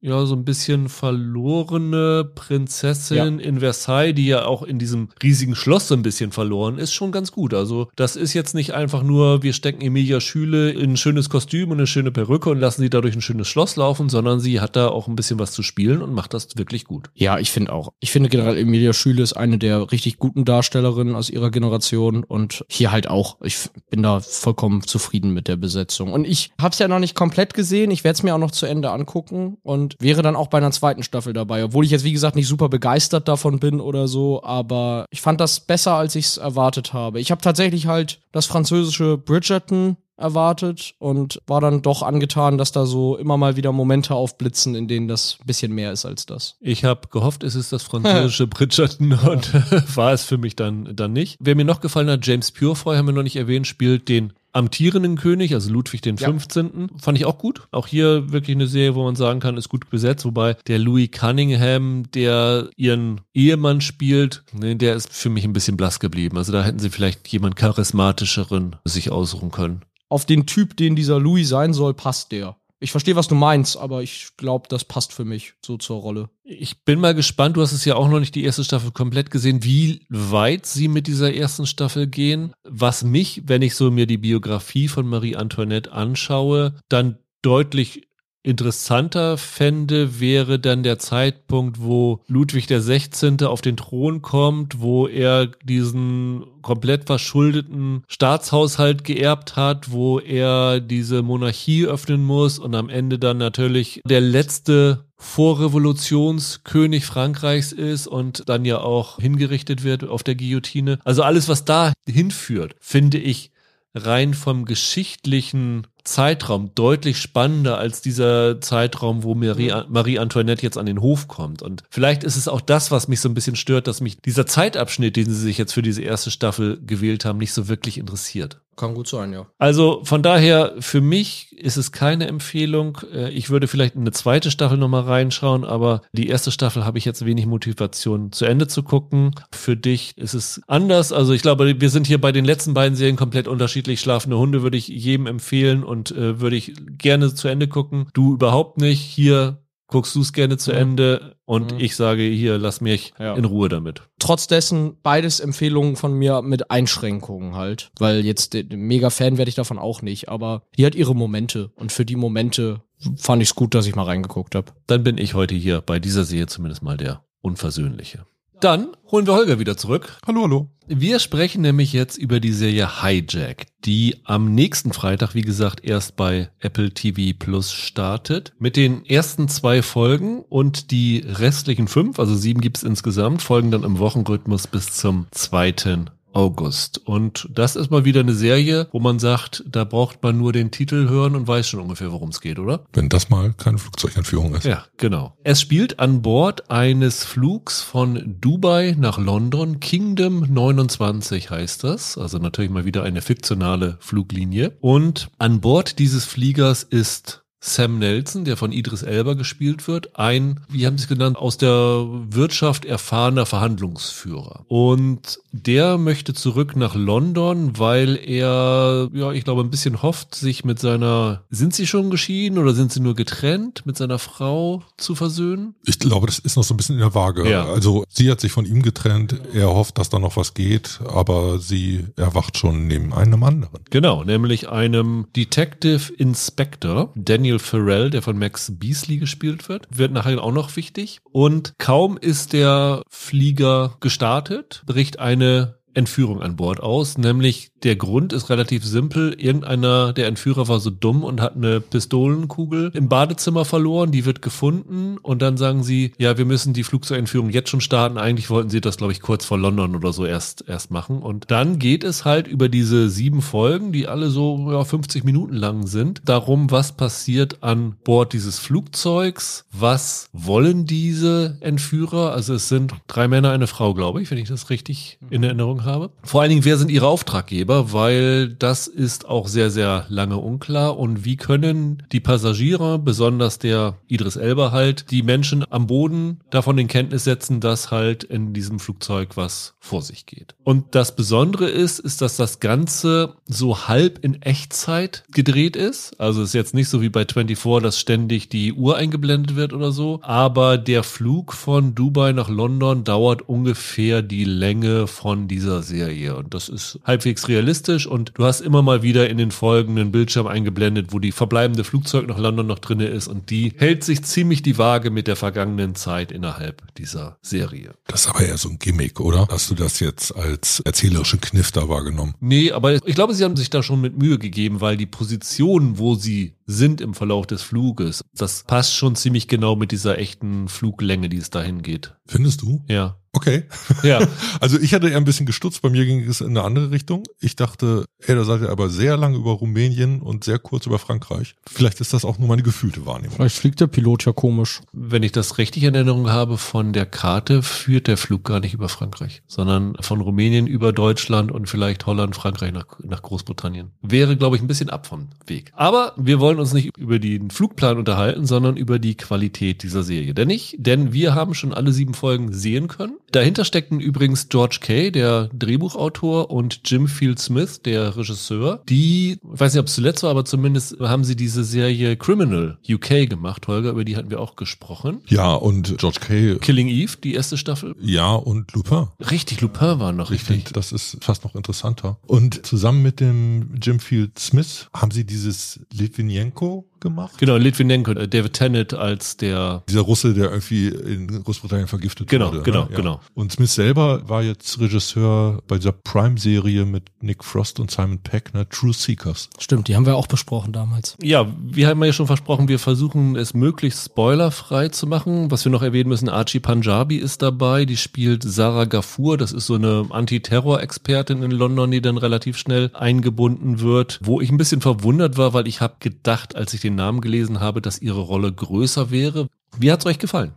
ja, so ein bisschen verlorene Prinzessin ja. in Versailles, die ja auch in diesem riesigen Schloss so ein bisschen verloren ist, schon ganz gut. Also, das ist jetzt nicht einfach nur, wir stecken Emilia Schüle in ein schönes Kostüm und eine schöne Perücke und lassen sie dadurch ein schönes Schloss laufen, sondern sie hat da auch ein bisschen was zu spielen und macht das wirklich gut. Ja, ich finde auch. Ich finde generell Emilia Schüle ist eine der richtig guten Darstellerinnen aus ihrer Generation und hier halt auch. Ich bin da vollkommen zufrieden mit der Besetzung. Und ich habe es ja noch nicht komplett gesehen. Ich werde es mir auch noch zu Ende angucken und wäre dann auch bei einer zweiten Staffel dabei. Obwohl ich jetzt, wie gesagt, nicht super begeistert davon bin oder so, aber ich fand das besser, als ich es erwartet habe. Ich habe tatsächlich halt das französische Bridgerton erwartet und war dann doch angetan, dass da so immer mal wieder Momente aufblitzen, in denen das ein bisschen mehr ist als das. Ich habe gehofft, es ist das französische Bridgerton und war es für mich dann, dann nicht. Wer mir noch gefallen hat, James Purefoy, haben wir noch nicht erwähnt, spielt den amtierenden König, also Ludwig den ja. 15. Fand ich auch gut. Auch hier wirklich eine Serie, wo man sagen kann, ist gut besetzt. Wobei der Louis Cunningham, der ihren Ehemann spielt, ne, der ist für mich ein bisschen blass geblieben. Also da hätten sie vielleicht jemand charismatischeren sich aussuchen können. Auf den Typ, den dieser Louis sein soll, passt der. Ich verstehe, was du meinst, aber ich glaube, das passt für mich so zur Rolle. Ich bin mal gespannt, du hast es ja auch noch nicht die erste Staffel komplett gesehen, wie weit sie mit dieser ersten Staffel gehen. Was mich, wenn ich so mir die Biografie von Marie Antoinette anschaue, dann deutlich interessanter fände, wäre dann der Zeitpunkt, wo Ludwig der 16. auf den Thron kommt, wo er diesen komplett verschuldeten Staatshaushalt geerbt hat, wo er diese Monarchie öffnen muss und am Ende dann natürlich der letzte Vorrevolutionskönig Frankreichs ist und dann ja auch hingerichtet wird auf der Guillotine. Also alles, was da hinführt, finde ich rein vom geschichtlichen Zeitraum deutlich spannender als dieser Zeitraum, wo Marie, Marie Antoinette jetzt an den Hof kommt. Und vielleicht ist es auch das, was mich so ein bisschen stört, dass mich dieser Zeitabschnitt, den sie sich jetzt für diese erste Staffel gewählt haben, nicht so wirklich interessiert. Kann gut sein, ja. Also von daher, für mich ist es keine Empfehlung. Äh, ich würde vielleicht in eine zweite Staffel nochmal reinschauen, aber die erste Staffel habe ich jetzt wenig Motivation zu Ende zu gucken. Für dich ist es anders. Also ich glaube, wir sind hier bei den letzten beiden Serien komplett unterschiedlich. Schlafende Hunde würde ich jedem empfehlen und äh, würde ich gerne zu Ende gucken. Du überhaupt nicht. Hier guckst du es gerne zu mhm. Ende und mhm. ich sage hier, lass mich ja. in Ruhe damit. Trotz dessen beides Empfehlungen von mir mit Einschränkungen halt, weil jetzt mega Fan werde ich davon auch nicht, aber die hat ihre Momente und für die Momente fand ich es gut, dass ich mal reingeguckt habe. Dann bin ich heute hier bei dieser Serie zumindest mal der Unversöhnliche. Dann holen wir Holger wieder zurück. Hallo, hallo. Wir sprechen nämlich jetzt über die Serie Hijack, die am nächsten Freitag, wie gesagt, erst bei Apple TV Plus startet. Mit den ersten zwei Folgen und die restlichen fünf, also sieben gibt's insgesamt, folgen dann im Wochenrhythmus bis zum zweiten August. Und das ist mal wieder eine Serie, wo man sagt, da braucht man nur den Titel hören und weiß schon ungefähr, worum es geht, oder? Wenn das mal keine Flugzeugentführung ist. Ja, genau. Es spielt an Bord eines Flugs von Dubai nach London. Kingdom 29 heißt das. Also natürlich mal wieder eine fiktionale Fluglinie. Und an Bord dieses Fliegers ist Sam Nelson, der von Idris Elba gespielt wird, ein, wie haben sie es genannt, aus der Wirtschaft erfahrener Verhandlungsführer. Und der möchte zurück nach London, weil er, ja, ich glaube, ein bisschen hofft, sich mit seiner, sind sie schon geschieden oder sind sie nur getrennt, mit seiner Frau zu versöhnen? Ich glaube, das ist noch so ein bisschen in der Waage. Ja. Also sie hat sich von ihm getrennt, er hofft, dass da noch was geht, aber sie erwacht schon neben einem anderen. Genau, nämlich einem Detective Inspector, Daniel Daniel Farrell, der von Max Beasley gespielt wird, wird nachher auch noch wichtig. Und kaum ist der Flieger gestartet, bricht eine Entführung an Bord aus, nämlich der Grund ist relativ simpel. Irgendeiner der Entführer war so dumm und hat eine Pistolenkugel im Badezimmer verloren. Die wird gefunden und dann sagen sie, ja, wir müssen die Flugzeugentführung jetzt schon starten. Eigentlich wollten sie das, glaube ich, kurz vor London oder so erst, erst machen. Und dann geht es halt über diese sieben Folgen, die alle so ja, 50 Minuten lang sind, darum, was passiert an Bord dieses Flugzeugs. Was wollen diese Entführer? Also es sind drei Männer, eine Frau, glaube ich, wenn ich das richtig in Erinnerung habe. Vor allen Dingen, wer sind ihre Auftraggeber? Weil das ist auch sehr, sehr lange unklar. Und wie können die Passagiere, besonders der Idris Elba halt, die Menschen am Boden davon in Kenntnis setzen, dass halt in diesem Flugzeug was vor sich geht. Und das Besondere ist, ist, dass das Ganze so halb in Echtzeit gedreht ist. Also ist jetzt nicht so wie bei 24, dass ständig die Uhr eingeblendet wird oder so. Aber der Flug von Dubai nach London dauert ungefähr die Länge von dieser Serie. Und das ist halbwegs realistisch realistisch und du hast immer mal wieder in den folgenden Bildschirm eingeblendet, wo die verbleibende Flugzeug nach London noch drinne ist und die hält sich ziemlich die Waage mit der vergangenen Zeit innerhalb dieser Serie. Das ist aber eher so ein Gimmick, oder? Hast du das jetzt als erzählerischen Kniff da wahrgenommen? Nee, aber ich glaube, sie haben sich da schon mit Mühe gegeben, weil die Position, wo sie sind im Verlauf des Fluges, das passt schon ziemlich genau mit dieser echten Fluglänge, die es dahin geht. Findest du? Ja. Okay. Ja. Also ich hatte eher ein bisschen gestutzt, bei mir ging es in eine andere Richtung. Ich dachte, ey, da seid ihr aber sehr lang über Rumänien und sehr kurz über Frankreich. Vielleicht ist das auch nur meine gefühlte Wahrnehmung. Vielleicht fliegt der Pilot ja komisch. Wenn ich das richtig in Erinnerung habe, von der Karte führt der Flug gar nicht über Frankreich, sondern von Rumänien über Deutschland und vielleicht Holland, Frankreich nach, nach Großbritannien. Wäre, glaube ich, ein bisschen ab vom Weg. Aber wir wollen uns nicht über den Flugplan unterhalten, sondern über die Qualität dieser Serie. Denn nicht, denn wir haben schon alle sieben Folgen sehen können. Dahinter steckten übrigens George Kay, der Drehbuchautor, und Jim Field Smith, der Regisseur. Die, ich weiß nicht, ob es zuletzt war, aber zumindest haben sie diese Serie Criminal UK gemacht, Holger, über die hatten wir auch gesprochen. Ja, und George Kay. Killing Eve, die erste Staffel. Ja, und Lupin. Richtig, Lupin war noch richtig. Ich finde, das ist fast noch interessanter. Und zusammen mit dem Jim Field Smith haben sie dieses Litvinenko gemacht. Genau, Litvinenko, äh, David Tennant als der. Dieser Russe, der irgendwie in Großbritannien vergiftet Genau, wurde. genau, ne? Ja. genau. Und Smith selber war jetzt Regisseur bei dieser Prime-Serie mit Nick Frost und Simon Peck, ne? True Seekers. Stimmt, die haben wir auch besprochen damals. Ja, wir haben ja schon versprochen, wir versuchen es möglichst spoilerfrei zu machen. Was wir noch erwähnen müssen, Archie Punjabi ist dabei, die spielt Sarah Gafur, das ist so eine Antiterror-Expertin in London, die dann relativ schnell eingebunden wird. Wo ich ein bisschen verwundert war, weil ich habe gedacht, als ich den Namen gelesen habe, dass ihre Rolle größer wäre. Wie hat's euch gefallen?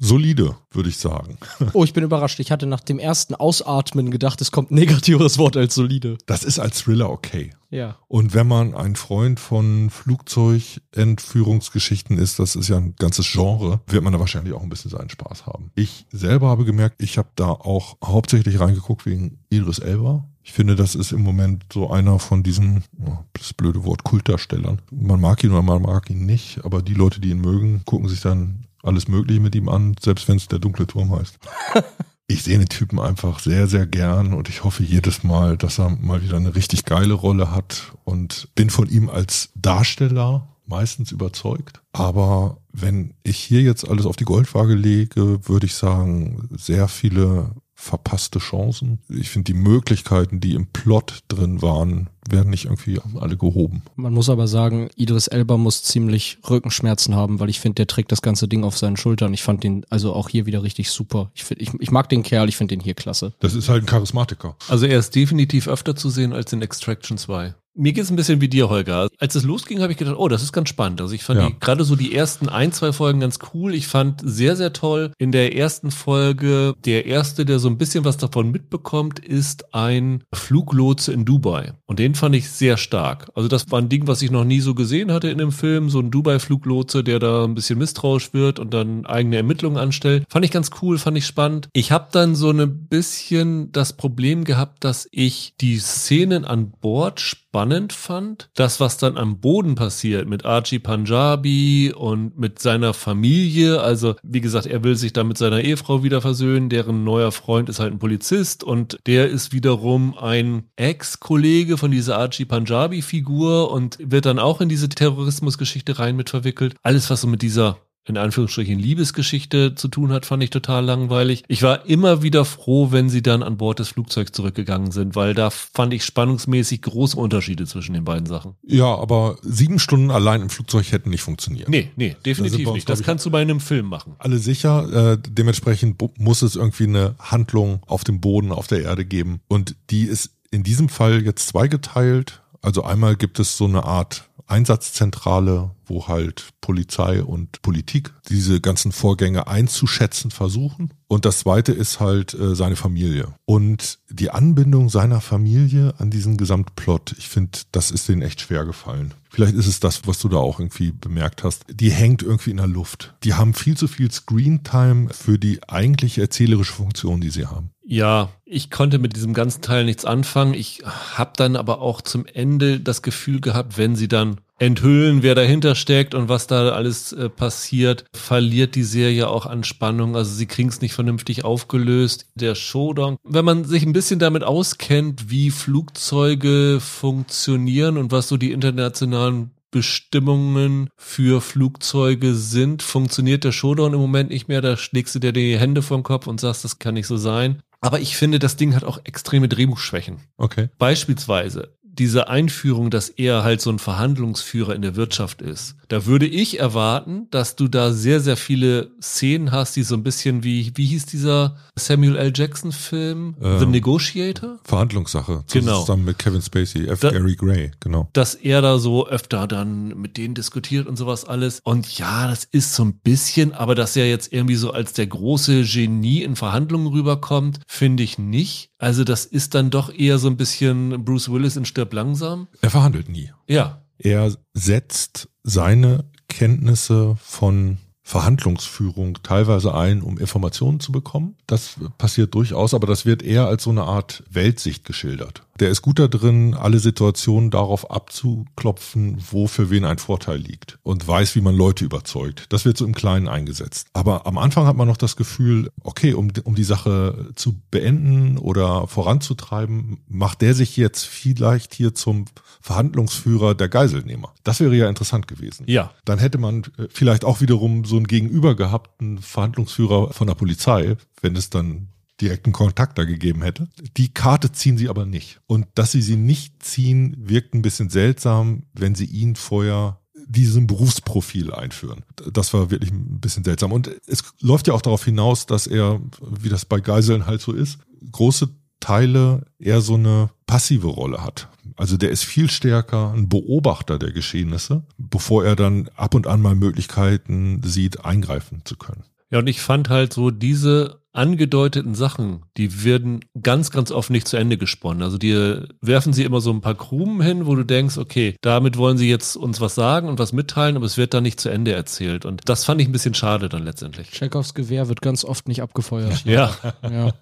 Solide, würde ich sagen. Oh, ich bin überrascht. Ich hatte nach dem ersten Ausatmen gedacht, es kommt ein negativeres Wort als solide. Das ist als Thriller okay. Ja. Und wenn man ein Freund von Flugzeugentführungsgeschichten ist, das ist ja ein ganzes Genre, wird man da wahrscheinlich auch ein bisschen seinen Spaß haben. Ich selber habe gemerkt, ich habe da auch hauptsächlich reingeguckt wegen Idris Elba. Ich finde, das ist im Moment so einer von diesen, oh, das blöde Wort, Kultdarstellern. Man mag ihn oder man mag ihn nicht, aber die Leute, die ihn mögen, gucken sich dann alles Mögliche mit ihm an, selbst wenn es der dunkle Turm heißt. Ich sehe den Typen einfach sehr, sehr gern und ich hoffe jedes Mal, dass er mal wieder eine richtig geile Rolle hat und bin von ihm als Darsteller meistens überzeugt. Aber wenn ich hier jetzt alles auf die Goldwaage lege, würde ich sagen, sehr viele verpasste Chancen. Ich finde, die Möglichkeiten, die im Plot drin waren, werden nicht irgendwie alle gehoben. Man muss aber sagen, Idris Elba muss ziemlich Rückenschmerzen haben, weil ich finde, der trägt das ganze Ding auf seinen Schultern. Ich fand den also auch hier wieder richtig super. Ich, find, ich, ich mag den Kerl, ich finde den hier klasse. Das ist halt ein Charismatiker. Also er ist definitiv öfter zu sehen als in Extraction 2. Mir geht es ein bisschen wie dir, Holger. Als es losging, habe ich gedacht, oh, das ist ganz spannend. Also ich fand Ja. gerade so die ersten ein, zwei Folgen ganz cool. Ich fand sehr, sehr toll. In der ersten Folge, der erste, der so ein bisschen was davon mitbekommt, ist ein Fluglotse in Dubai. Und den fand ich sehr stark. Also das war ein Ding, was ich noch nie so gesehen hatte in dem Film. So ein Dubai-Fluglotse, der da ein bisschen misstrauisch wird und dann eigene Ermittlungen anstellt. Fand ich ganz cool, fand ich spannend. Ich habe dann so ein bisschen das Problem gehabt, dass ich die Szenen an Bord spannend fand. Das, was dann am Boden passiert mit Archie Punjabi und mit seiner Familie. Also, wie gesagt, er will sich da mit seiner Ehefrau wieder versöhnen. Deren neuer Freund ist halt ein Polizist und der ist wiederum ein Ex-Kollege von dieser Archie Punjabi-Figur und wird dann auch in diese Terrorismusgeschichte rein mit verwickelt. Alles, was so mit dieser in Anführungsstrichen Liebesgeschichte zu tun hat, fand ich total langweilig. Ich war immer wieder froh, wenn sie dann an Bord des Flugzeugs zurückgegangen sind, weil da fand ich spannungsmäßig große Unterschiede zwischen den beiden Sachen. Ja, aber sieben Stunden allein im Flugzeug hätten nicht funktioniert. Nee, nee, Da definitiv wir uns, nicht. Das kannst du bei einem Film machen. alle sicher. Äh, dementsprechend muss es irgendwie eine Handlung auf dem Boden, auf der Erde geben. Und die ist in diesem Fall jetzt zweigeteilt. Also einmal gibt es so eine Art Einsatzzentrale, wo halt Polizei und Politik diese ganzen Vorgänge einzuschätzen versuchen. Und das zweite ist halt äh, seine Familie. Und die Anbindung seiner Familie an diesen Gesamtplot, ich finde, das ist denen echt schwer gefallen. Vielleicht ist es das, was du da auch irgendwie bemerkt hast. Die hängt irgendwie in der Luft. Die haben viel zu viel Screentime für die eigentliche erzählerische Funktion, die sie haben. Ja, ich konnte mit diesem ganzen Teil nichts anfangen. Ich habe dann aber auch zum Ende das Gefühl gehabt, wenn sie dann enthüllen, wer dahinter steckt und was da alles äh, passiert, verliert die Serie auch an Spannung. Also sie kriegen es nicht vernünftig aufgelöst. Der Showdown, wenn man sich ein bisschen damit auskennt, wie Flugzeuge funktionieren und was so die internationalen Bestimmungen für Flugzeuge sind, funktioniert der Showdown im Moment nicht mehr. Da schlägst du dir die Hände vom Kopf und sagst, das kann nicht so sein. Aber ich finde, das Ding hat auch extreme Drehbuchschwächen. Okay. Beispielsweise diese Einführung, dass er halt so ein Verhandlungsführer in der Wirtschaft ist. Da würde ich erwarten, dass du da sehr, sehr viele Szenen hast, die so ein bisschen wie, wie hieß dieser Samuel L. Jackson Film? The Ähm, Negotiator? Verhandlungssache. Genau. Zusammen mit Kevin Spacey, F. Da- Gary Gray, genau. dass er da so öfter dann mit denen diskutiert und sowas alles. Und ja, das ist so ein bisschen, aber dass er jetzt irgendwie so als der große Genie in Verhandlungen rüberkommt, finde ich nicht. Also das ist dann doch eher so ein bisschen Bruce Willis in Stirb langsam. Er verhandelt nie. Ja, Er setzt seine Kenntnisse von Verhandlungsführung teilweise ein, um Informationen zu bekommen. Das passiert durchaus, aber das wird eher als so eine Art Weltsicht geschildert. Der ist gut da drin, alle Situationen darauf abzuklopfen, wo für wen ein Vorteil liegt und weiß, wie man Leute überzeugt. Das wird so im Kleinen eingesetzt. Aber am Anfang hat man noch das Gefühl, okay, um, um die Sache zu beenden oder voranzutreiben, macht der sich jetzt vielleicht hier zum Verhandlungsführer der Geiselnehmer. Das wäre ja interessant gewesen. Ja. Dann hätte man äh, vielleicht auch wiederum so einen Gegenüber gehabt, einen Verhandlungsführer von der Polizei, wenn es dann direkten Kontakt da gegeben hätte. Die Karte ziehen sie aber nicht. Und dass sie sie nicht ziehen, wirkt ein bisschen seltsam, wenn sie ihn vorher diesem Berufsprofil einführen. Das war wirklich ein bisschen seltsam. Und es läuft ja auch darauf hinaus, dass er, wie das bei Geiseln halt so ist, große Teile eher so eine passive Rolle hat. Also der ist viel stärker ein Beobachter der Geschehnisse, bevor er dann ab und an mal Möglichkeiten sieht, eingreifen zu können. Ja, und ich fand halt so diese angedeuteten Sachen, die werden ganz, ganz oft nicht zu Ende gesponnen. Also die werfen sie immer so ein paar Krumen hin, wo du denkst, okay, damit wollen sie jetzt uns was sagen und was mitteilen, aber es wird dann nicht zu Ende erzählt. Und das fand ich ein bisschen schade dann letztendlich. Chekhovs Gewehr wird ganz oft nicht abgefeuert. Ja. ja.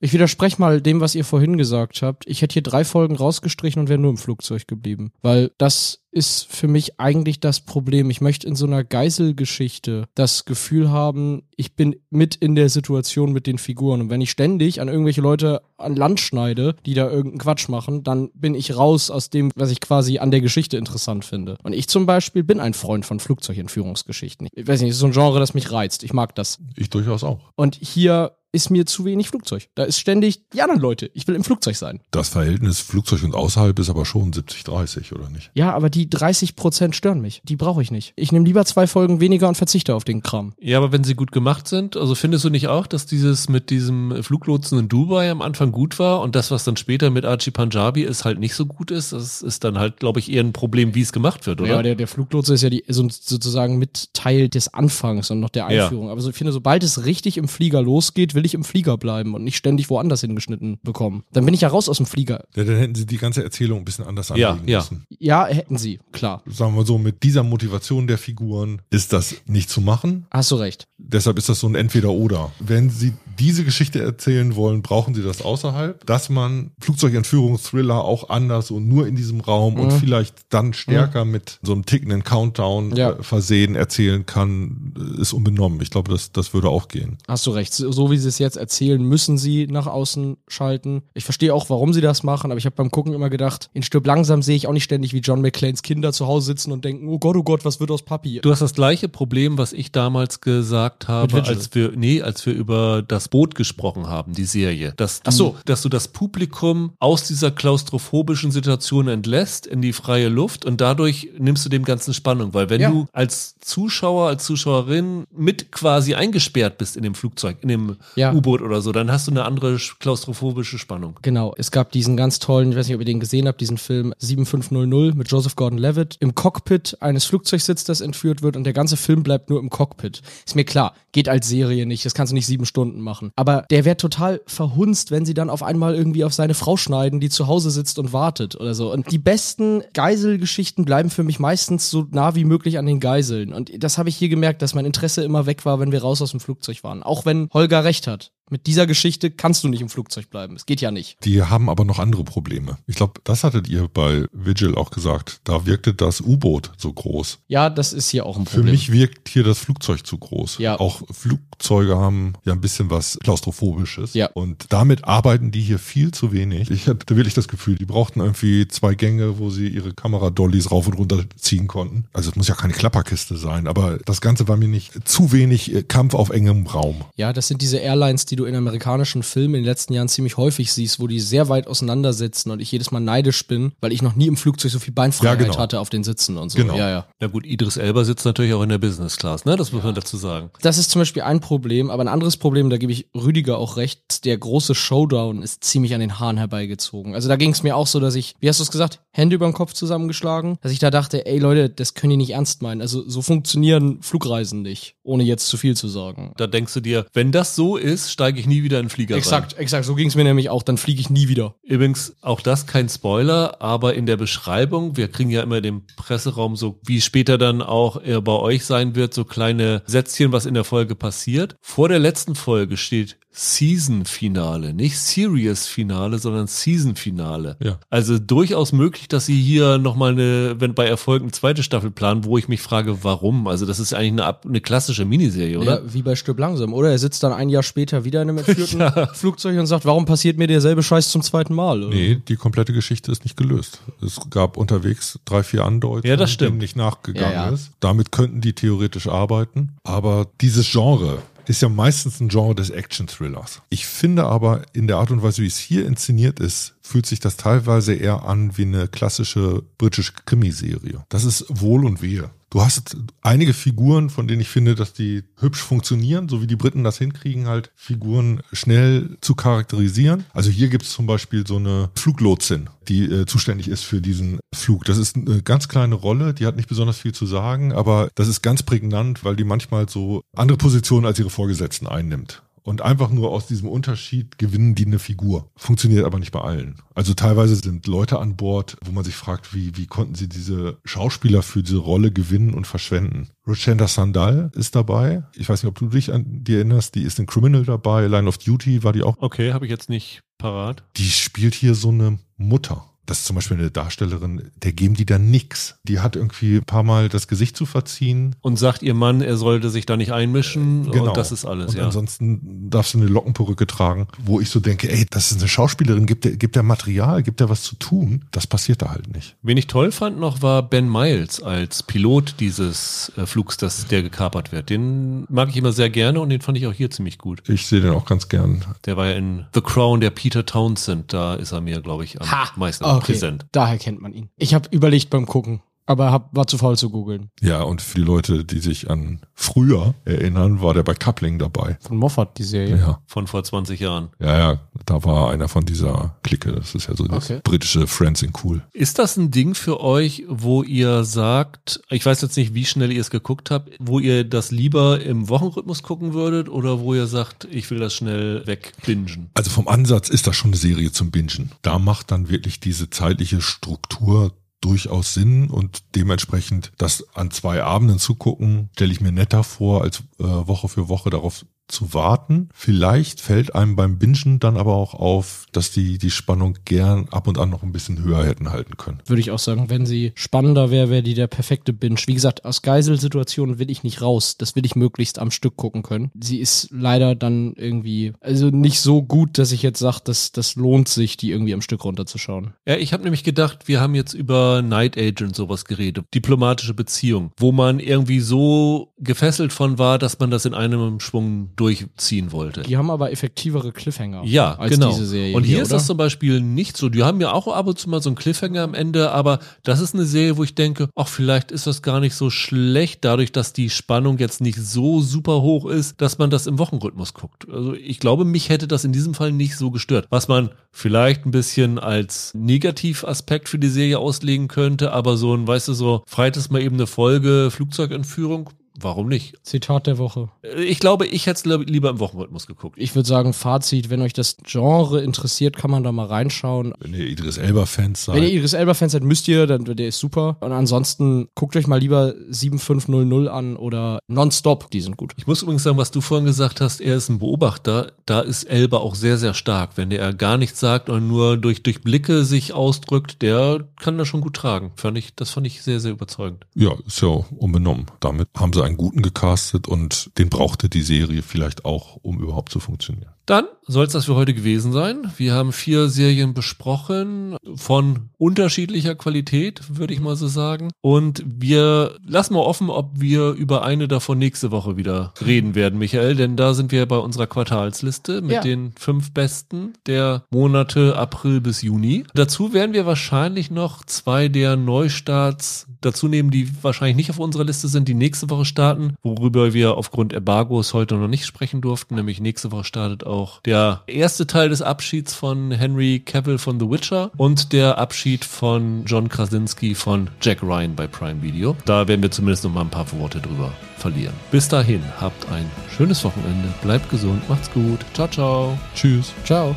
Ich widerspreche mal dem, was ihr vorhin gesagt habt. Ich hätte hier drei Folgen rausgestrichen und wäre nur im Flugzeug geblieben. Weil das ist für mich eigentlich das Problem. Ich möchte in so einer Geiselgeschichte das Gefühl haben, ich bin mit in der Situation mit den Figuren. Und wenn ich ständig an irgendwelche Leute an Land schneide, die da irgendeinen Quatsch machen, dann bin ich raus aus dem, was ich quasi an der Geschichte interessant finde. Und ich zum Beispiel bin ein Freund von Flugzeugentführungsgeschichten. Ich weiß nicht, es ist so ein Genre, das mich reizt. Ich mag das. Ich durchaus auch. Und hier ist mir zu wenig Flugzeug. Da ist ständig die anderen Leute. Ich will im Flugzeug sein. Das Verhältnis Flugzeug und außerhalb ist aber schon 70-30, oder nicht? Ja, aber die 30 Prozent stören mich. Die brauche ich nicht. Ich nehme lieber zwei Folgen weniger und verzichte auf den Kram. Ja, aber wenn sie gut gemacht sind, also findest du nicht auch, dass dieses mit diesem Fluglotsen in Dubai am Anfang gut war und das, was dann später mit Archie Punjabi ist, halt nicht so gut ist? Das ist dann halt, glaube ich, eher ein Problem, wie es gemacht wird, oder? Ja, der, der Fluglotse ist ja die, so, sozusagen mit Teil des Anfangs und noch der Ja. Einführung. Aber so, ich finde, sobald es richtig im Flieger losgeht, will ich im Flieger bleiben und nicht ständig woanders hingeschnitten bekommen. Dann bin ich ja raus aus dem Flieger. Ja, dann hätten sie die ganze Erzählung ein bisschen anders Ja, anlegen ja. müssen. Ja, hätten sie, klar. Sagen wir so, mit dieser Motivation der Figuren ist das nicht zu machen. Hast du recht. Deshalb ist das so ein Entweder-Oder. Wenn Sie diese Geschichte erzählen wollen, brauchen Sie das außerhalb, dass man Flugzeugentführungsthriller auch anders und nur in diesem Raum und Mhm. vielleicht dann stärker mit so einem tickenden Countdown Ja. äh, versehen erzählen kann, äh, ist unbenommen. Ich glaube, das, das würde auch gehen. Hast du recht. So so wie sie es jetzt erzählen, müssen sie nach außen schalten. Ich verstehe auch, warum sie das machen, aber ich habe beim Gucken immer gedacht, in Stirb langsam sehe ich auch nicht ständig, wie John McClanes Kinder zu Hause sitzen und denken, oh Gott, oh Gott, was wird aus Papi? Du hast das gleiche Problem, was ich damals gesagt habe, als wir, nee, als wir über das Boot gesprochen haben, die Serie. Dass du, Ach so. dass du das Publikum aus dieser klaustrophobischen Situation entlässt in die freie Luft und dadurch nimmst du dem Ganzen Spannung, weil wenn Ja. du als Zuschauer, als Zuschauerin mit quasi eingesperrt bist in dem Flugzeug, in dem Ja. U-Boot oder so, dann hast du eine andere klaustrophobische Spannung. Genau, es gab diesen ganz tollen, ich weiß nicht, ob ihr den gesehen habt, diesen Film 7500 mit Joseph Gordon-Levitt im Cockpit eines Flugzeugs sitzt, das entführt wird und der ganze Film bleibt nur im Cockpit. Ist mir klar, geht als Serie nicht, das kannst du nicht sieben Stunden machen. Aber der wäre total verhunzt, wenn sie dann auf einmal irgendwie auf seine Frau schneiden, die zu Hause sitzt und wartet oder so. Und die besten Geiselgeschichten bleiben für mich meistens so nah wie möglich an den Geiseln. Und das habe ich hier gemerkt, dass mein Interesse immer weg war, wenn wir raus aus dem Flugzeug waren. Auch wenn Holger recht hat. Mit dieser Geschichte kannst du nicht im Flugzeug bleiben. Es geht ja nicht. Die haben aber noch andere Probleme. Ich glaube, das hattet ihr bei Vigil auch gesagt. Da wirkte das U-Boot so groß. Ja, das ist hier auch ein Für Problem. mich wirkt hier das Flugzeug zu groß. Ja. Auch Flugzeuge haben ja ein bisschen was Klaustrophobisches. Ja. Und damit arbeiten die hier viel zu wenig. Ich hatte wirklich das Gefühl, die brauchten irgendwie zwei Gänge, wo sie ihre Kameradollies rauf und runter ziehen konnten. Also es muss ja keine Klapperkiste sein, aber das Ganze war mir nicht zu wenig äh, Kampf auf engem Raum. Ja, das sind diese Airlines, die du in amerikanischen Filmen in den letzten Jahren ziemlich häufig siehst, wo die sehr weit auseinandersitzen und ich jedes Mal neidisch bin, weil ich noch nie im Flugzeug so viel Beinfreiheit Ja, genau. hatte auf den Sitzen und so. Genau. Ja, ja. Na gut, Idris Elba sitzt natürlich auch in der Business Class, ne? Das muss man dazu sagen. Das ist zum Beispiel ein Problem, aber ein anderes Problem, da gebe ich Rüdiger auch recht, der große Showdown ist ziemlich an den Haaren herbeigezogen. Also da ging es mir auch so, dass ich, wie hast du es gesagt, Hände über den Kopf zusammengeschlagen, dass ich da dachte, ey Leute, das können die nicht ernst meinen. Also so funktionieren Flugreisen nicht, ohne jetzt zu viel zu sagen. Da denkst du dir, wenn das so ist, steige ich nie wieder in den Flieger rein. Exakt, exakt, so ging es mir nämlich auch, dann fliege ich nie wieder. Übrigens, auch das kein Spoiler, aber in der Beschreibung, wir kriegen ja immer den Presseraum so, wie später dann auch bei euch sein wird, so kleine Sätzchen, was in der Folge passiert. Vor der letzten Folge steht Season-Finale. Nicht Series-Finale, sondern Season-Finale. Ja. Also durchaus möglich, dass sie hier nochmal eine, wenn bei Erfolg eine zweite Staffel planen, wo ich mich frage, warum? Also das ist eigentlich eine, eine klassische Miniserie, oder? Ja, wie bei Stirb langsam. Oder er sitzt dann ein Jahr später wieder in einem entführten Flugzeug und sagt, warum passiert mir derselbe Scheiß zum zweiten Mal? Oder? Nee, die komplette Geschichte ist nicht gelöst. Es gab unterwegs drei, vier Andeutungen, Ja, das stimmt. denen nicht nachgegangen Ja, ja. ist. Damit könnten die theoretisch arbeiten. Aber dieses Genre ist ja meistens ein Genre des Action-Thrillers. Ich finde aber, in der Art und Weise, wie es hier inszeniert ist, fühlt sich das teilweise eher an wie eine klassische britische Krimiserie. Das ist Wohl und Wehe. Du hast einige Figuren, von denen ich finde, dass die hübsch funktionieren, so wie die Briten das hinkriegen, halt Figuren schnell zu charakterisieren. Also hier gibt es zum Beispiel so eine Fluglotsin, die äh, zuständig ist für diesen Flug. Das ist eine ganz kleine Rolle, die hat nicht besonders viel zu sagen, aber das ist ganz prägnant, weil die manchmal so andere Positionen als ihre Vorgesetzten einnimmt. Und einfach nur aus diesem Unterschied gewinnen die eine Figur. Funktioniert aber nicht bei allen. Also teilweise sind Leute an Bord, wo man sich fragt, wie, wie konnten sie diese Schauspieler für diese Rolle gewinnen und verschwenden. Rochenda Sandal ist dabei. Ich weiß nicht, ob du dich an die erinnerst. Die ist in Criminal dabei. Line of Duty war die auch. Okay, habe ich jetzt nicht parat. Die spielt hier so eine Mutter. Das ist zum Beispiel eine Darstellerin, der geben die dann nix. Die hat irgendwie ein paar Mal das Gesicht zu verziehen. Und sagt ihr Mann, er sollte sich da nicht einmischen und das ist alles, Genau. Und ja. ansonsten darfst du eine Lockenperücke tragen, wo ich so denke, ey, das ist eine Schauspielerin, gibt der, gibt der Material, gibt der was zu tun. Das passiert da halt nicht. Wen ich toll fand noch war Ben Miles als Pilot dieses äh, Flugs, das der gekapert wird. Den mag ich immer sehr gerne und den fand ich auch hier ziemlich gut. Ich sehe den auch ganz gern. Der war ja in The Crown, der Peter Townsend. Da ist er mir, glaube ich, am meisten okay. präsent. Daher kennt man ihn. Ich habe überlegt beim Gucken, aber hab, war zu faul zu googeln. Ja, und für die Leute, die sich an früher erinnern, war der bei Coupling dabei. Von Moffat, die Serie. Ja, Von vor 20 Jahren. ja, ja, da war einer von dieser Clique. Das ist ja so das Okay. britische Friends in Cool. Ist das ein Ding für euch, wo ihr sagt, ich weiß jetzt nicht, wie schnell ihr es geguckt habt, wo ihr das lieber im Wochenrhythmus gucken würdet oder wo ihr sagt, ich will das schnell wegbingen? Also vom Ansatz ist das schon eine Serie zum Bingen. Da macht dann wirklich diese zeitliche Struktur durchaus Sinn und dementsprechend das an zwei Abenden zu gucken, stelle ich mir netter vor, als äh, Woche für Woche darauf zu warten. Vielleicht fällt einem beim Bingen dann aber auch auf, dass die die Spannung gern ab und an noch ein bisschen höher hätten halten können. Würde ich auch sagen, wenn sie spannender wäre, wäre die der perfekte Binge. Wie gesagt, aus Geiselsituationen will ich nicht raus. Das will ich möglichst am Stück gucken können. Sie ist leider dann irgendwie, also nicht so gut, dass ich jetzt sage, dass das lohnt sich, die irgendwie am Stück runterzuschauen. Ja, ich habe nämlich gedacht, wir haben jetzt über Night Agent sowas geredet, diplomatische Beziehung, wo man irgendwie so gefesselt von war, dass man das in einem Schwung durchziehen wollte. Die haben aber effektivere Cliffhanger Ja, als genau. diese Serie. und hier, ist oder? das zum Beispiel nicht so. Die haben ja auch ab und zu mal so einen Cliffhanger am Ende, aber das ist eine Serie, wo ich denke, ach, vielleicht ist das gar nicht so schlecht, dadurch, dass die Spannung jetzt nicht so super hoch ist, dass man das im Wochenrhythmus guckt. Also ich glaube, mich hätte das in diesem Fall nicht so gestört. Was man vielleicht ein bisschen als Negativaspekt für die Serie auslegen könnte, aber so ein, weißt du, so freitags mal eben eine Folge Flugzeugentführung, warum nicht? Zitat der Woche. Ich glaube, ich hätte es lieber im Wochenrhythmus geguckt. Ich würde sagen, Fazit, wenn euch das Genre interessiert, kann man da mal reinschauen. Wenn ihr Idris Elba-Fans seid. Wenn ihr Idris Elba-Fans seid, müsst ihr, dann der ist super. Und ansonsten guckt euch mal lieber 7500 an oder Nonstop, die sind gut. Ich muss übrigens sagen, was du vorhin gesagt hast, er ist ein Beobachter. Da ist Elba auch sehr, sehr stark. Wenn der gar nichts sagt und nur durch, durch Blicke sich ausdrückt, der kann das schon gut tragen. Fand ich, das fand ich sehr, sehr überzeugend. Ja, ist ja unbenommen. Damit haben sie einen guten gecastet und den brauchte die Serie vielleicht auch, um überhaupt zu funktionieren. Dann soll es das für heute gewesen sein. Wir haben vier Serien besprochen von unterschiedlicher Qualität, würde ich mal so sagen. Und wir lassen mal offen, ob wir über eine davon nächste Woche wieder reden werden, Michael, denn da sind wir bei unserer Quartalsliste mit Ja. den fünf besten der Monate April bis Juni. Dazu werden wir wahrscheinlich noch zwei der Neustarts dazu nehmen, die wahrscheinlich nicht auf unserer Liste sind, die nächste Woche starten, worüber wir aufgrund Embargos heute noch nicht sprechen durften. Nämlich nächste Woche startet auch der erste Teil des Abschieds von Henry Cavill von The Witcher und der Abschied von John Krasinski von Jack Ryan bei Prime Video. Da werden wir zumindest noch mal ein paar Worte drüber verlieren. Bis dahin, habt ein schönes Wochenende, bleibt gesund, macht's gut. Ciao, ciao. Tschüss. Ciao.